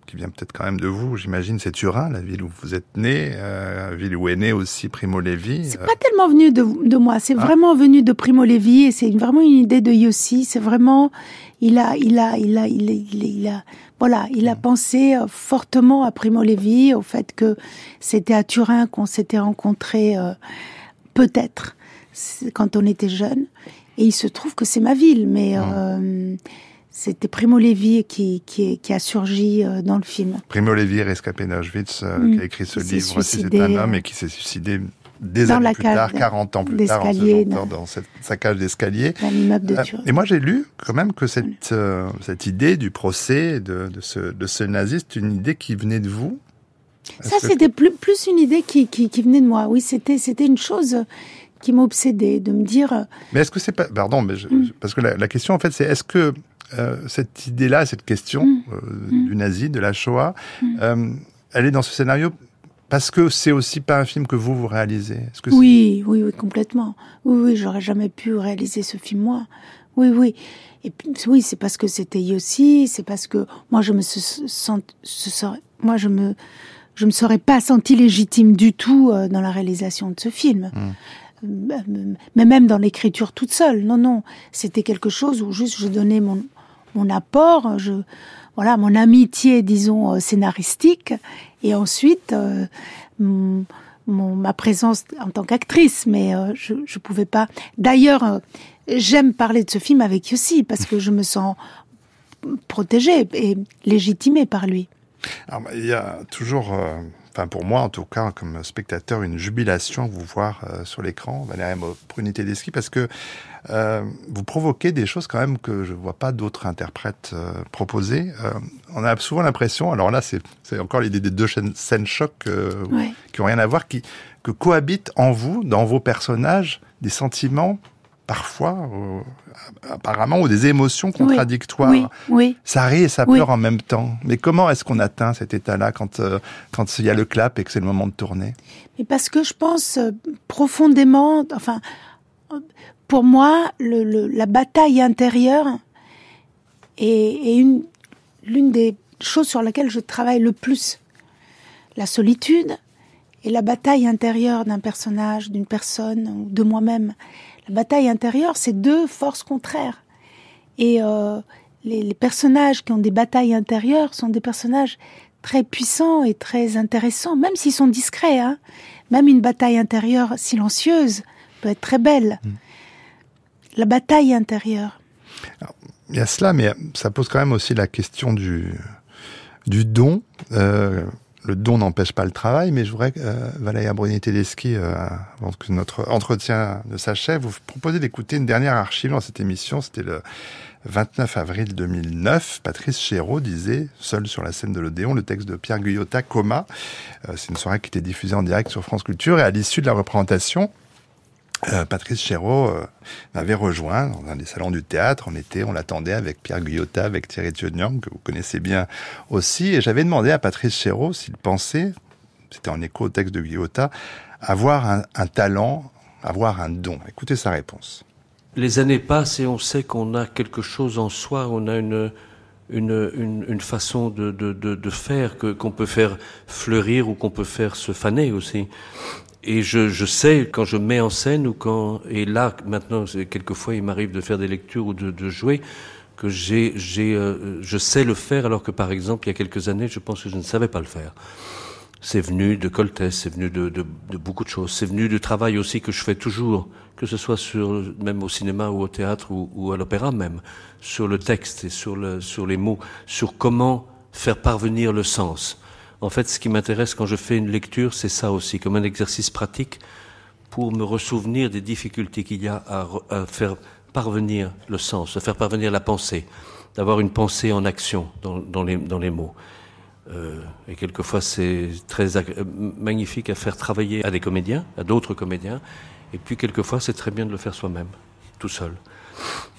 qui vient peut-être quand même de vous, j'imagine, c'est Turin, la ville où vous êtes né, euh, ville où est né aussi Primo Levi. C'est pas tellement venu de, de moi, c'est ah. vraiment venu de Primo Levi et c'est vraiment une idée de Yossi. C'est vraiment, il a, il a, il a, il a, il a, voilà, il a mm. pensé euh, fortement à Primo Levi, au fait que c'était à Turin qu'on s'était rencontrés, euh, peut-être, quand on était jeune. Et il se trouve que c'est ma ville, mais Mmh. C'était Primo Levi qui, qui, qui a surgi euh, dans le film. Primo Levi, rescapé d'Auschwitz, euh, Mm. qui a écrit ce livre c'est un homme euh, et qui s'est suicidé des dans années la plus tard, d- 40 ans plus tard, en se dans- dans cette, sa cage d'escalier. De et moi, j'ai lu quand même que cette, euh, cette idée du procès de, de, ce, de ce naziste, une idée qui venait de vous. Ça, que- c'était plus, plus une idée qui, qui, qui venait de moi. Oui, c'était, c'était une chose qui m'obsédait, de me dire, Mais est-ce que c'est pas. Pardon, mais je- Mm. parce que la, la question, en fait, c'est est-ce que euh, cette idée-là, cette question Mm. euh, du nazi, de la Shoah, euh, elle est dans ce scénario parce que c'est aussi pas un film que vous, vous réalisez Est-ce que c'est- oui, oui, oui, complètement. Oui, oui, j'aurais jamais pu réaliser ce film, moi. Oui, oui. Et puis, oui, c'est parce que c'était Yossi, c'est parce que moi, je me se serais- moi, je me, je me serais pas sentie légitime du tout dans la réalisation de ce film. Mais même dans l'écriture toute seule. Non, non. C'était quelque chose où juste je donnais mon, mon apport, voilà, mon amitié, disons, euh, scénaristique, et ensuite, euh, ma présence en tant qu'actrice, mais euh, je je pouvais pas. D'ailleurs, j'aime parler de ce film avec Yossi parce que je me sens protégée et légitimée par lui. Il y a toujours, enfin pour moi en tout cas, comme spectateur, une jubilation vous voir euh, sur l'écran, Valérie Bruni-Tedeschi, parce que euh, vous provoquez des choses quand même que je vois pas d'autres interprètes euh, proposer. On a souvent l'impression, alors là c'est encore l'idée des deux scènes choc Ouais. qui ont rien à voir, qui que cohabitent en vous, dans vos personnages, des sentiments parfois, euh, apparemment, ou des émotions contradictoires. Oui, oui. Ça rit et ça Oui. pleure en même temps. Mais comment est-ce qu'on atteint cet état-là quand euh, quand il y a le clap et que c'est le moment de tourner? Mais parce que je pense euh, profondément, enfin, pour moi, le, le- la bataille intérieure est, est une, l'une des choses sur laquelle je travaille le plus. La solitude et la bataille intérieure d'un personnage, d'une personne ou de moi-même. La bataille intérieure, c'est deux forces contraires. Et euh, les, les personnages qui ont des batailles intérieures sont des personnages très puissants et très intéressants, même s'ils sont discrets. Hein. Même une bataille intérieure silencieuse peut être très belle. La bataille intérieure. Il y a cela, mais ça pose quand même aussi la question du du don. Euh, le don n'empêche pas le travail, mais je voudrais, euh, Valéria Bruni-Tedeschi, euh, avant que notre entretien ne s'achève, vous proposez d'écouter une dernière archive dans cette émission. C'était le 29 avril 2009. Patrice Chéreau disait, seul sur la scène de l'Odéon, le texte de Pierre Guyotat, Coma. Euh, C'est une soirée qui était diffusée en direct sur France Culture et à l'issue de la représentation, euh, Patrice Chéreau euh, m'avait rejoint dans un des salons du théâtre. On était, on l'attendait avec Pierre Guyotat, avec Thierry Thionian, que vous connaissez bien aussi. Et j'avais demandé à Patrice Chéreau s'il pensait, c'était en écho au texte de Guyotat, avoir un, talent, avoir un don. Écoutez sa réponse. Les années passent et on sait qu'on a quelque chose en soi, on a une, une, une, façon de, de, de, de faire qu'on peut faire fleurir ou qu'on peut faire se faner aussi. Et je, je sais quand je mets en scène ou quand et là maintenant quelquefois il m'arrive de faire des lectures ou de, de jouer que j'ai j'ai euh, je sais le faire alors que par exemple il y a quelques années je pense que je ne savais pas le faire. C'est venu de Coltès, c'est venu de, de, de beaucoup de choses. C'est venu du travail aussi que je fais toujours, que ce soit sur même au cinéma ou au théâtre ou, ou à l'opéra même, sur le texte et sur le sur les mots, sur comment faire parvenir le sens. En fait, ce qui m'intéresse quand je fais une lecture, c'est ça aussi, comme un exercice pratique pour me ressouvenir des difficultés qu'il y a à, re- à faire parvenir le sens, à faire parvenir la pensée, d'avoir une pensée en action dans, les, mots. Euh, et quelquefois, c'est très magnifique à faire travailler à des comédiens, à d'autres comédiens. Et puis, quelquefois, c'est très bien de le faire soi-même, tout seul.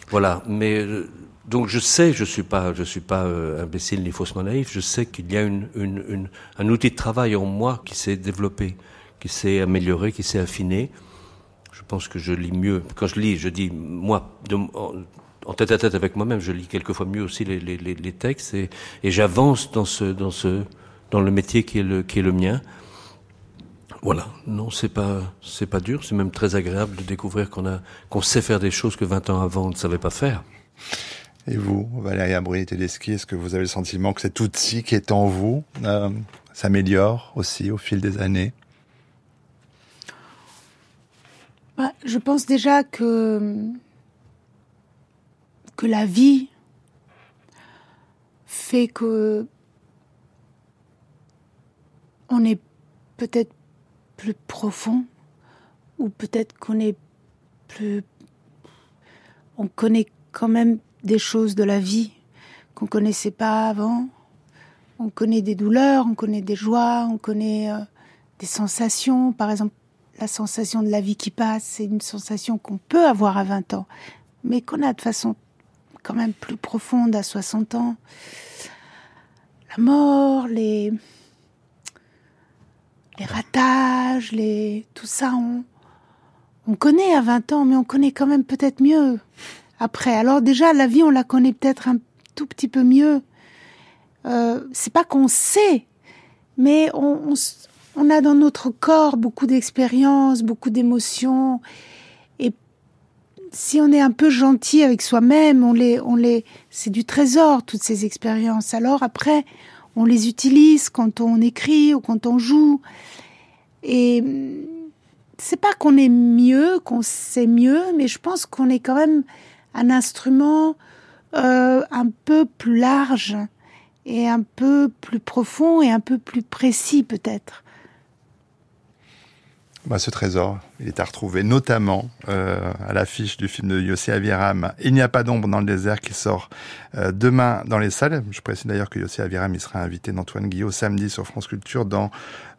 Voilà. Mais euh, donc, je sais, je suis pas, je suis pas euh, imbécile ni faussement naïf. Je sais qu'il y a une, une, une, un outil de travail en moi qui s'est développé, qui s'est amélioré, qui s'est affiné. Je pense que je lis mieux. Quand je lis, je dis moi, en tête à tête avec moi-même, je lis quelquefois mieux aussi les, les, les, les textes et, et j'avance dans ce, dans ce, dans le métier qui est le, qui est le mien. Voilà. Non, c'est pas, c'est pas dur. C'est même très agréable de découvrir qu'on a, qu'on sait faire des choses que 20 ans avant on ne savait pas faire. Et vous, Valéria Bruni-Tedeschi, est-ce que vous avez le sentiment que cet outil qui est en vous euh, s'améliore aussi au fil des années? Bah, je pense déjà que que la vie fait que on est peut-être plus profond ou peut-être qu'on est plus on connaît quand même des choses de la vie qu'on connaissait pas avant. On connaît des douleurs, on connaît des joies, on connaît euh, des sensations. Par exemple, la sensation de la vie qui passe, c'est une sensation qu'on peut avoir à 20 ans, mais qu'on a de façon quand même plus profonde à 60 ans. La mort, les, les ratages, les, tout ça, on, on connaît à 20 ans, mais on connaît quand même peut-être mieux après. Alors déjà, la vie, on la connaît peut-être un tout petit peu mieux. Euh, c'est pas qu'on sait, mais on, on, a dans notre corps beaucoup d'expériences, beaucoup d'émotions. Et si on est un peu gentil avec soi-même, on les, on les, c'est du trésor toutes ces expériences. Alors après, on les utilise quand on écrit ou quand on joue. Et c'est pas qu'on est mieux, qu'on sait mieux, mais je pense qu'on est quand même un instrument euh, un peu plus large et un peu plus profond et un peu plus précis peut-être. Bah, ce trésor, il est à retrouver notamment euh, à l'affiche du film de Yossi Aviram, Il n'y a pas d'ombre dans le désert, qui sort euh, demain dans les salles. Je précise d'ailleurs que Yossi Aviram, il sera invité d'Antoine Guillot samedi sur France Culture dans,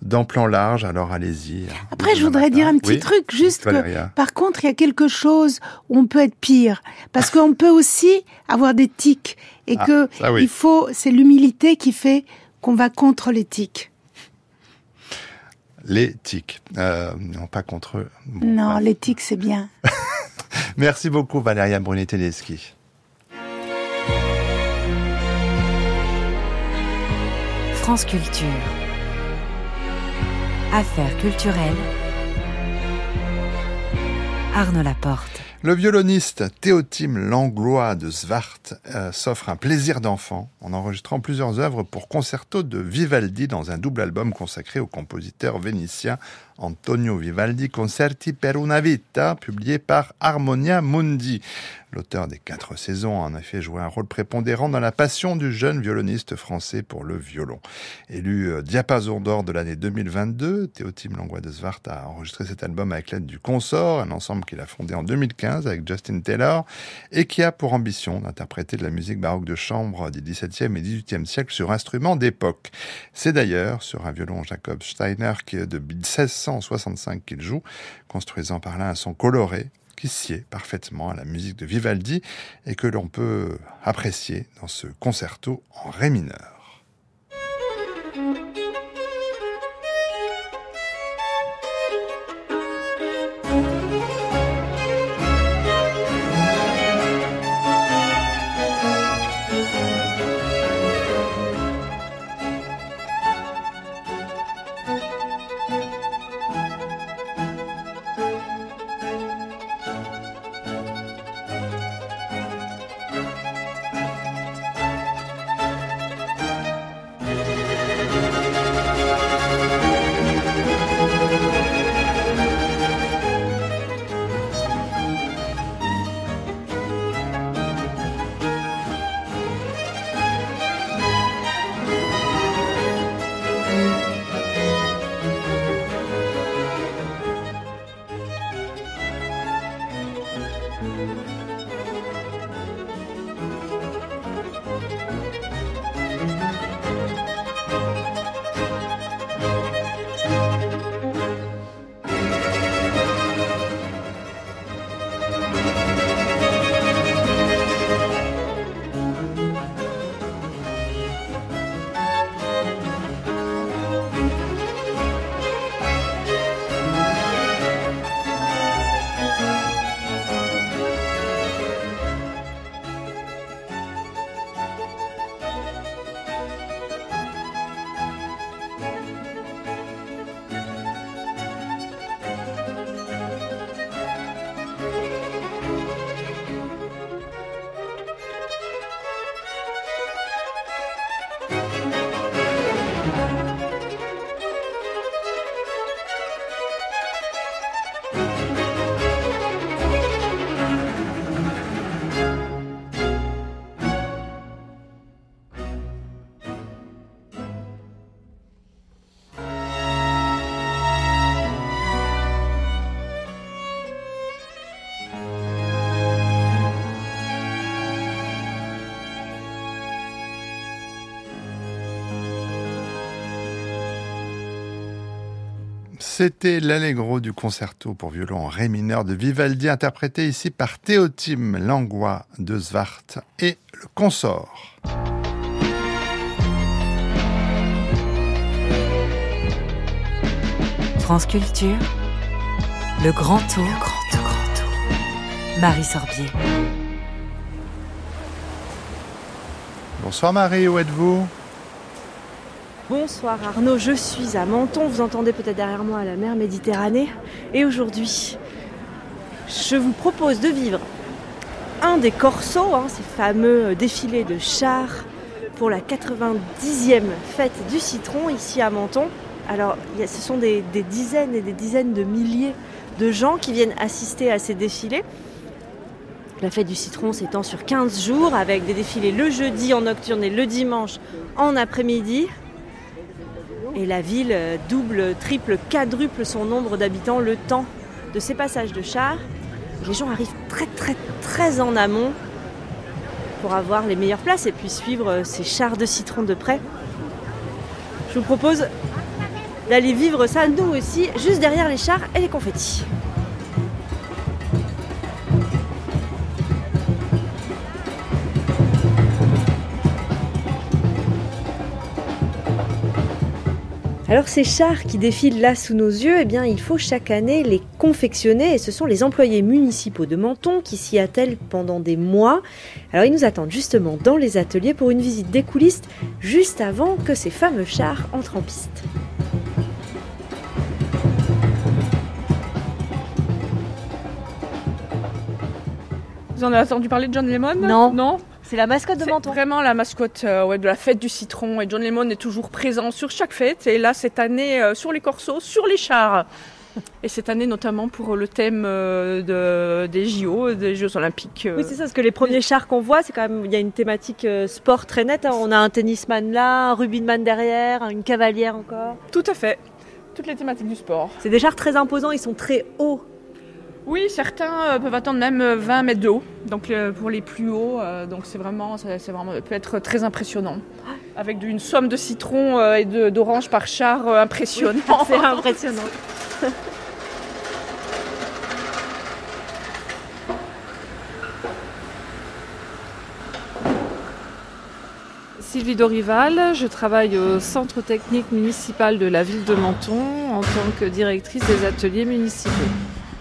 dans Plan Large, alors allez-y. Après, je voudrais dire un petit truc, juste que, par contre, il y a quelque chose où on peut être pire, parce qu'on peut aussi avoir des tics, et ah, que il faut, c'est l'humilité qui fait qu'on va contre les. Euh, non, pas contre eux. non, l'éthique, c'est bien. *laughs* Merci beaucoup, Valéria Brunet-Tedeschi. France Culture. Affaires culturelles. Arnaud Laporte. Le violoniste Théotime Langlois de Svart euh, s'offre un plaisir d'enfant en enregistrant plusieurs œuvres pour concerto de Vivaldi dans un double album consacré au compositeur vénitien Antonio Vivaldi Concerti per una vita, publié par Harmonia Mundi. L'auteur des quatre saisons a en effet joué un rôle prépondérant dans la passion du jeune violoniste français pour le violon. Élu euh, diapason d'or de l'année 2022, Théotime Langlois de Svart a enregistré cet album avec l'aide du Consort, un ensemble qu'il a fondé en 2015 avec Justin Taylor et qui a pour ambition d'interpréter de la musique baroque de chambre du XVIIe et XVIIIe siècle sur instruments d'époque. C'est d'ailleurs sur un violon Jacob Steiner qui est de 1665 qu'il joue, construisant par là un son coloré qui sied parfaitement à la musique de Vivaldi et que l'on peut apprécier dans ce concerto en ré mineur. C'était l'allegro du concerto pour violon en ré mineur de Vivaldi, interprété ici par Théotime Langlois de Svart et le consort. France Culture, le grand tour, le grand tour, grand tour. Marie Sorbier. Bonsoir Marie, où êtes-vous? Bonsoir Arnaud, je suis à Menton, vous entendez peut-être derrière moi la mer Méditerranée. Et aujourd'hui, je vous propose de vivre un des corsos, hein, ces fameux défilés de chars pour la 90e fête du citron ici à Menton. Alors, ce sont des, des dizaines et des dizaines de milliers de gens qui viennent assister à ces défilés. La fête du citron s'étend sur 15 jours avec des défilés le jeudi en nocturne et le dimanche en après-midi. Et la ville double, triple, quadruple son nombre d'habitants le temps de ces passages de chars. Les gens arrivent très très très en amont pour avoir les meilleures places et puis suivre ces chars de citron de près. Je vous propose d'aller vivre ça nous aussi, juste derrière les chars et les confettis. Alors ces chars qui défilent là sous nos yeux, eh bien il faut chaque année les confectionner et ce sont les employés municipaux de Menton qui s'y attellent pendant des mois. Alors ils nous attendent justement dans les ateliers pour une visite des coulisses juste avant que ces fameux chars entrent en piste. Vous en avez entendu parler de John Lemon? Non. Non? C'est la mascotte de Menton. vraiment la mascotte euh, ouais, de la fête du citron et John Lemon est toujours présent sur chaque fête et là cette année euh, sur les corsos, sur les chars. Et cette année notamment pour le thème euh, de, des JO, des Jeux Olympiques. Oui, c'est ça, parce que les premiers chars qu'on voit, c'est quand même, il y a une thématique sport très nette. hein. On a un tennisman là, un rugbyman derrière, une cavalière encore. Tout à fait. Toutes les thématiques du sport. C'est des chars très imposants, ils sont très hauts. Oui, certains euh, peuvent attendre même euh, 20 mètres de haut. Donc euh, pour les plus hauts, euh, donc c'est vraiment, ça, c'est vraiment, peut être très impressionnant. Avec une somme de citron euh, et de- d'orange par char euh, impressionnant. C'est impressionnant. *laughs* Sylvie Dorival, je travaille au centre technique municipal de la ville de Menton en tant que directrice des ateliers municipaux.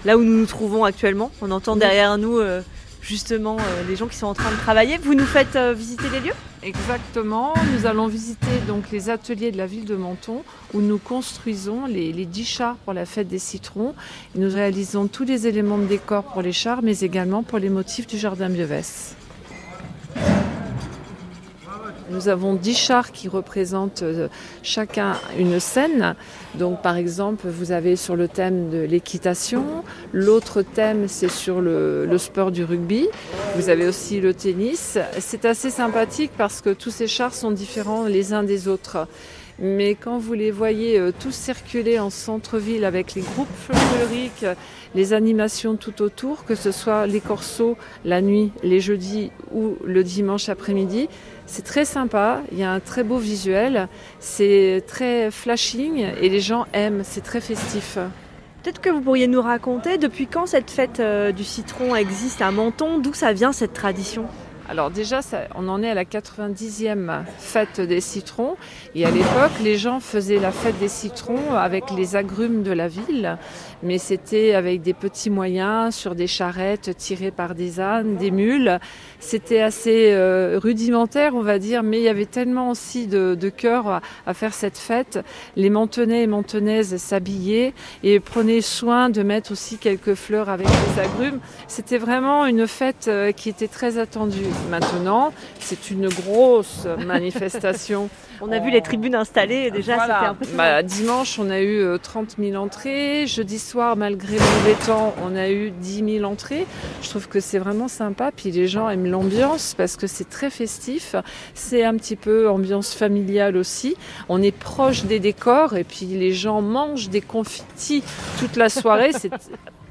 Là où nous nous trouvons actuellement, on entend derrière nous euh, justement euh, les gens qui sont en train de travailler. Vous nous faites euh, visiter les lieux? Exactement, nous allons visiter donc les ateliers de la ville de Menton où nous construisons les, les 10 chars pour la fête des citrons. Et nous réalisons tous les éléments de décor pour les chars mais également pour les motifs du jardin Bievès. Nous avons 10 chars qui représentent euh, chacun une scène. Donc par exemple, vous avez sur le thème de l'équitation, l'autre thème c'est sur le, sport du rugby, vous avez aussi le tennis. C'est assez sympathique parce que tous ces chars sont différents les uns des autres. Mais quand vous les voyez euh, tous circuler en centre-ville avec les groupes folkloriques, les animations tout autour, que ce soit les corsos la nuit, les jeudis ou le dimanche après-midi, c'est très sympa, il y a un très beau visuel, c'est très flashing et les gens aiment, c'est très festif. Peut-être que vous pourriez nous raconter depuis quand cette fête euh, du citron existe à Menton, d'où ça vient cette tradition? Alors déjà, on en est à la 90e fête des citrons. Et à l'époque, les gens faisaient la fête des citrons avec les agrumes de la ville. Mais c'était avec des petits moyens, sur des charrettes tirées par des ânes, des mules. C'était assez euh, rudimentaire, on va dire, mais il y avait tellement aussi de, de cœur à, à faire cette fête. Les Mentenais et Mentenaises s'habillaient et prenaient soin de mettre aussi quelques fleurs avec les agrumes. C'était vraiment une fête euh, qui était très attendue. Maintenant, c'est une grosse *laughs* manifestation. On a vu les tribunes installées et déjà Voilà. c'était impressionnant. Bah, dimanche, on a eu euh, 30 000 entrées. Jeudi soir, malgré le mauvais temps, on a eu 10 000 entrées. Je trouve que c'est vraiment sympa. Puis les gens aiment l'ambiance parce que c'est très festif. C'est un petit peu ambiance familiale aussi. On est proche des décors et puis les gens mangent des confitis toute la soirée. C'est *laughs*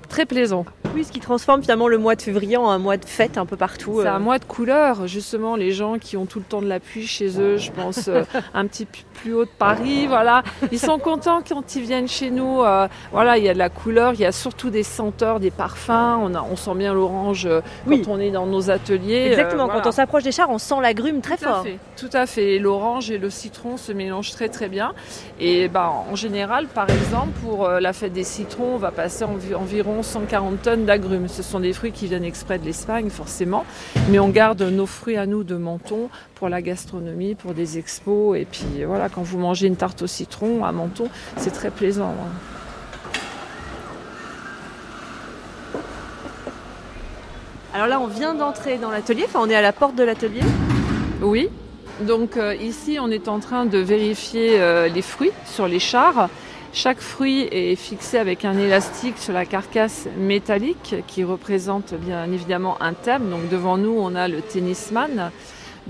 très plaisant. Oui, ce qui transforme finalement le mois de février en un mois de fête un peu partout. C'est euh. un mois de couleurs, justement, les gens qui ont tout le temps de la pluie chez eux, je pense euh, *laughs* un petit peu plus haut de Paris, voilà. Ils sont contents quand ils viennent chez nous. euh, voilà, il y a de la couleur, il y a surtout des senteurs, des parfums. On, a, on sent bien l'orange euh, Oui. quand on est dans nos ateliers. euh, Exactement, voilà. quand on s'approche des chars, on sent l'agrume très Tout à fort. fait, tout à fait. L'orange et le citron se mélangent très très bien. Et ben, en général, par exemple, pour euh, la fête des citrons, on va passer envi- environ 140 tonnes d'agrumes. Ce sont des fruits qui viennent exprès de l'Espagne, forcément. Mais on garde nos fruits à nous de Menton pour la gastronomie, pour des expos. Et puis voilà, quand vous mangez une tarte au citron à Menton, c'est très plaisant. hein. Alors là, on vient d'entrer dans l'atelier, enfin on est à la porte de l'atelier. Oui. Donc euh, ici, on est en train de vérifier euh, les fruits sur les chars. Chaque fruit est fixé avec un élastique sur la carcasse métallique qui représente bien évidemment un thème. Donc devant nous, on a le tennisman.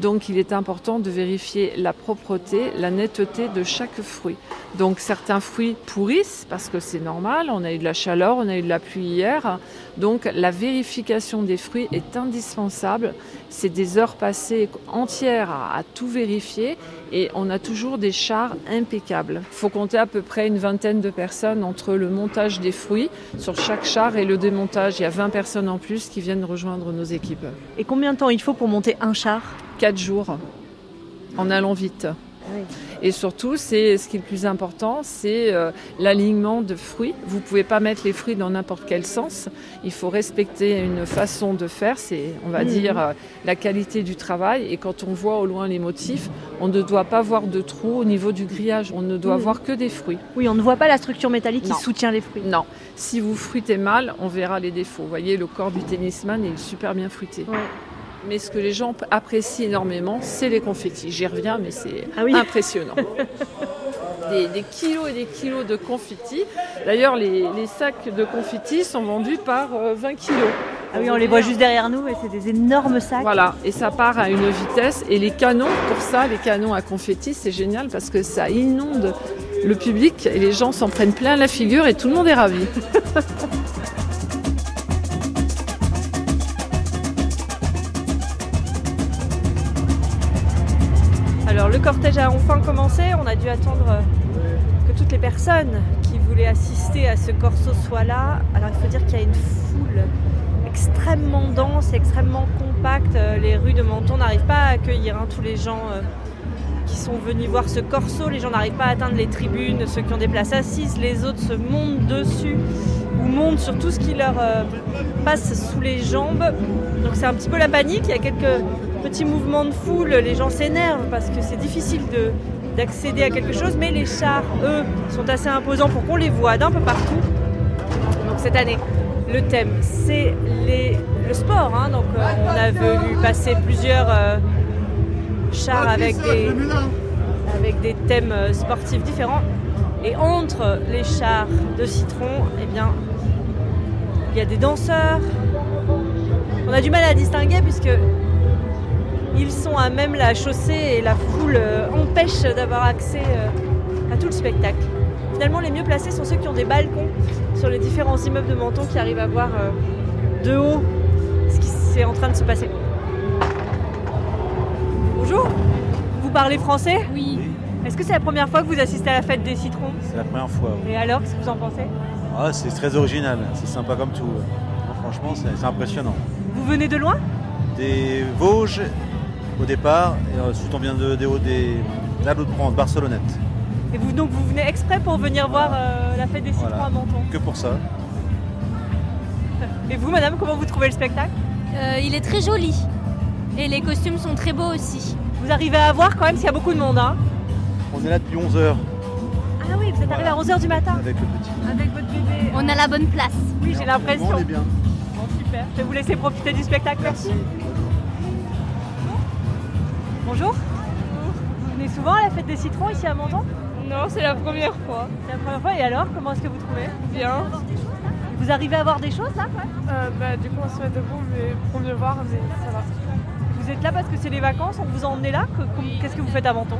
Donc il est important de vérifier la propreté, la netteté de chaque fruit. Donc certains fruits pourrissent parce que c'est normal, on a eu de la chaleur, on a eu de la pluie hier. Donc la vérification des fruits est indispensable. C'est des heures passées entières à, à tout vérifier et on a toujours des chars impeccables. Il faut compter à peu près une vingtaine de personnes entre le montage des fruits sur chaque char et le démontage. Il y a 20 personnes en plus qui viennent rejoindre nos équipes. Et combien de temps il faut pour monter un char? 4 jours en allant vite. Et surtout, c'est ce qui est le plus important, c'est euh, l'alignement de fruits. Vous ne pouvez pas mettre les fruits dans n'importe quel sens. Il faut respecter une façon de faire. C'est, on va Mhm. dire, euh, la qualité du travail. Et quand on voit au loin les motifs, on ne doit pas voir de trous au niveau du grillage. On ne doit Mhm. voir que des fruits. Oui, on ne voit pas la structure métallique Non. qui soutient les fruits. Non. Si vous fruitez mal, on verra les défauts. Vous voyez, le corps du tennisman est super bien fruité. Mais ce que les gens apprécient énormément, c'est les confettis. J'y reviens, mais c'est Ah oui. impressionnant. *laughs* Des, des kilos et des kilos de confettis. D'ailleurs, les, les sacs de confettis sont vendus par euh, 20 kilos. Ah oui, on les voit juste derrière nous et c'est des énormes sacs. Voilà, et ça part à une vitesse. Et les canons, pour ça, les canons à confettis, c'est génial parce que ça inonde le public et les gens s'en prennent plein la figure et tout le monde est ravi. *laughs* cortège a enfin commencé, on a dû attendre euh, que toutes les personnes qui voulaient assister à ce corso soient là. Alors il faut dire qu'il y a une foule extrêmement dense, extrêmement compacte. Euh, Les rues de Menton n'arrivent pas à accueillir hein, tous les gens euh, qui sont venus voir ce corso. Les gens n'arrivent pas à atteindre les tribunes, ceux qui ont des places assises, les autres se montent dessus ou montent sur tout ce qui leur passe sous les jambes. Donc c'est un petit peu la panique, il y a quelques petits mouvements de foule, les gens s'énervent parce que c'est difficile de- d'accéder à quelque chose, mais les chars, eux, sont assez imposants pour qu'on les voit d'un peu partout. Donc cette année, le thème, c'est les- le sport. hein. Donc euh, on a vu passer plusieurs euh, chars avec des, avec des thèmes euh, sportifs différents. Et entre les chars de citron, eh bien, il y a des danseurs. On a du mal à distinguer puisque ils sont à même la chaussée et la foule euh, empêche d'avoir accès euh, à tout le spectacle. Finalement, les mieux placés sont ceux qui ont des balcons sur les différents immeubles de Menton qui arrivent à voir euh, de haut ce qui s'est en train de se passer. Bonjour, vous parlez français? Oui. Est-ce que c'est la première fois que vous assistez à la fête des citrons? C'est la première fois. oui. Et alors, qu'est-ce que vous en pensez? Ah, c'est très original, c'est sympa comme tout. Franchement, c'est impressionnant. Vous venez de loin? Des Vosges au départ, et ensuite on vient de, des des la de France, Barcelonnette. Et vous donc vous venez exprès pour venir voir euh, la fête des citrons Voilà. à Menton. Que pour ça. Et vous, madame, comment vous trouvez le spectacle? Euh, il est très joli. Et les costumes sont très beaux aussi. Vous arrivez à voir quand même s'il y a beaucoup de monde, hein? On est là depuis 11h Ah oui, vous êtes arrivé à 11h du matin avec le petit. avec votre bébé. On a la bonne place. Oui, j'ai l'impression. On est bien. Bon, super. Je vais vous laisser profiter du spectacle. Merci. Bonjour. Vous venez souvent à la fête des citrons ici à Menton Non, c'est la première fois. C'est la première fois. Et alors, comment est-ce que vous trouvez Bien. Vous arrivez à voir des choses là Euh, bah, du coup, on se met debout mais pour mieux voir, mais ça va. Vous êtes là parce que c'est les vacances, on vous a emmené là Qu'est-ce que vous faites à Menton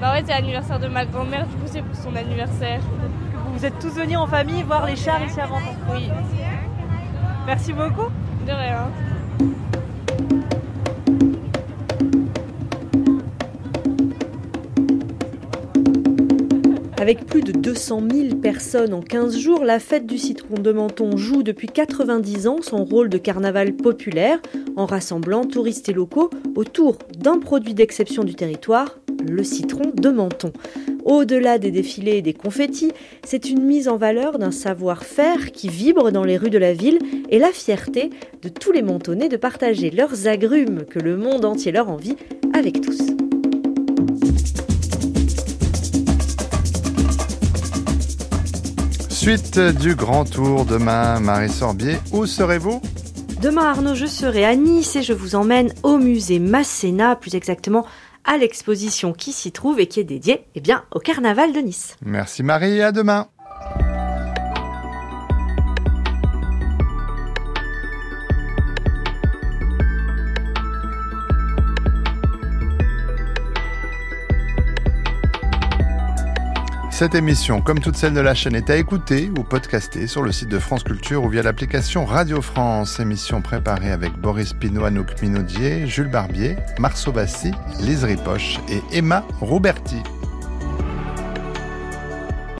Bah ouais, c'est l'anniversaire de ma grand-mère, du coup, c'est pour son anniversaire. Vous êtes tous venus en famille voir les chars ici à Menton Oui. Merci beaucoup. De rien. Avec plus de 200 000 personnes en 15 jours, la fête du citron de Menton joue depuis 90 ans son rôle de carnaval populaire en rassemblant touristes et locaux autour d'un produit d'exception du territoire, le citron de Menton. Au-delà des défilés et des confettis, c'est une mise en valeur d'un savoir-faire qui vibre dans les rues de la ville et la fierté de tous les Mentonnais de partager leurs agrumes que le monde entier leur envie avec tous. Suite du grand tour demain, Marie Sorbier, où serez-vous Demain, Arnaud, je serai à Nice et je vous emmène au musée Masséna, plus exactement à l'exposition qui s'y trouve et qui est dédiée eh bien, au carnaval de Nice. Merci Marie, à demain. Cette émission, comme toutes celles de la chaîne, est à écouter ou podcaster sur le site de France Culture ou via l'application Radio France. Émission préparée avec Boris Pinot, Anouk Minaudier, Jules Barbier, Marceau Bassi, Lise Ripoche et Emma Roberti.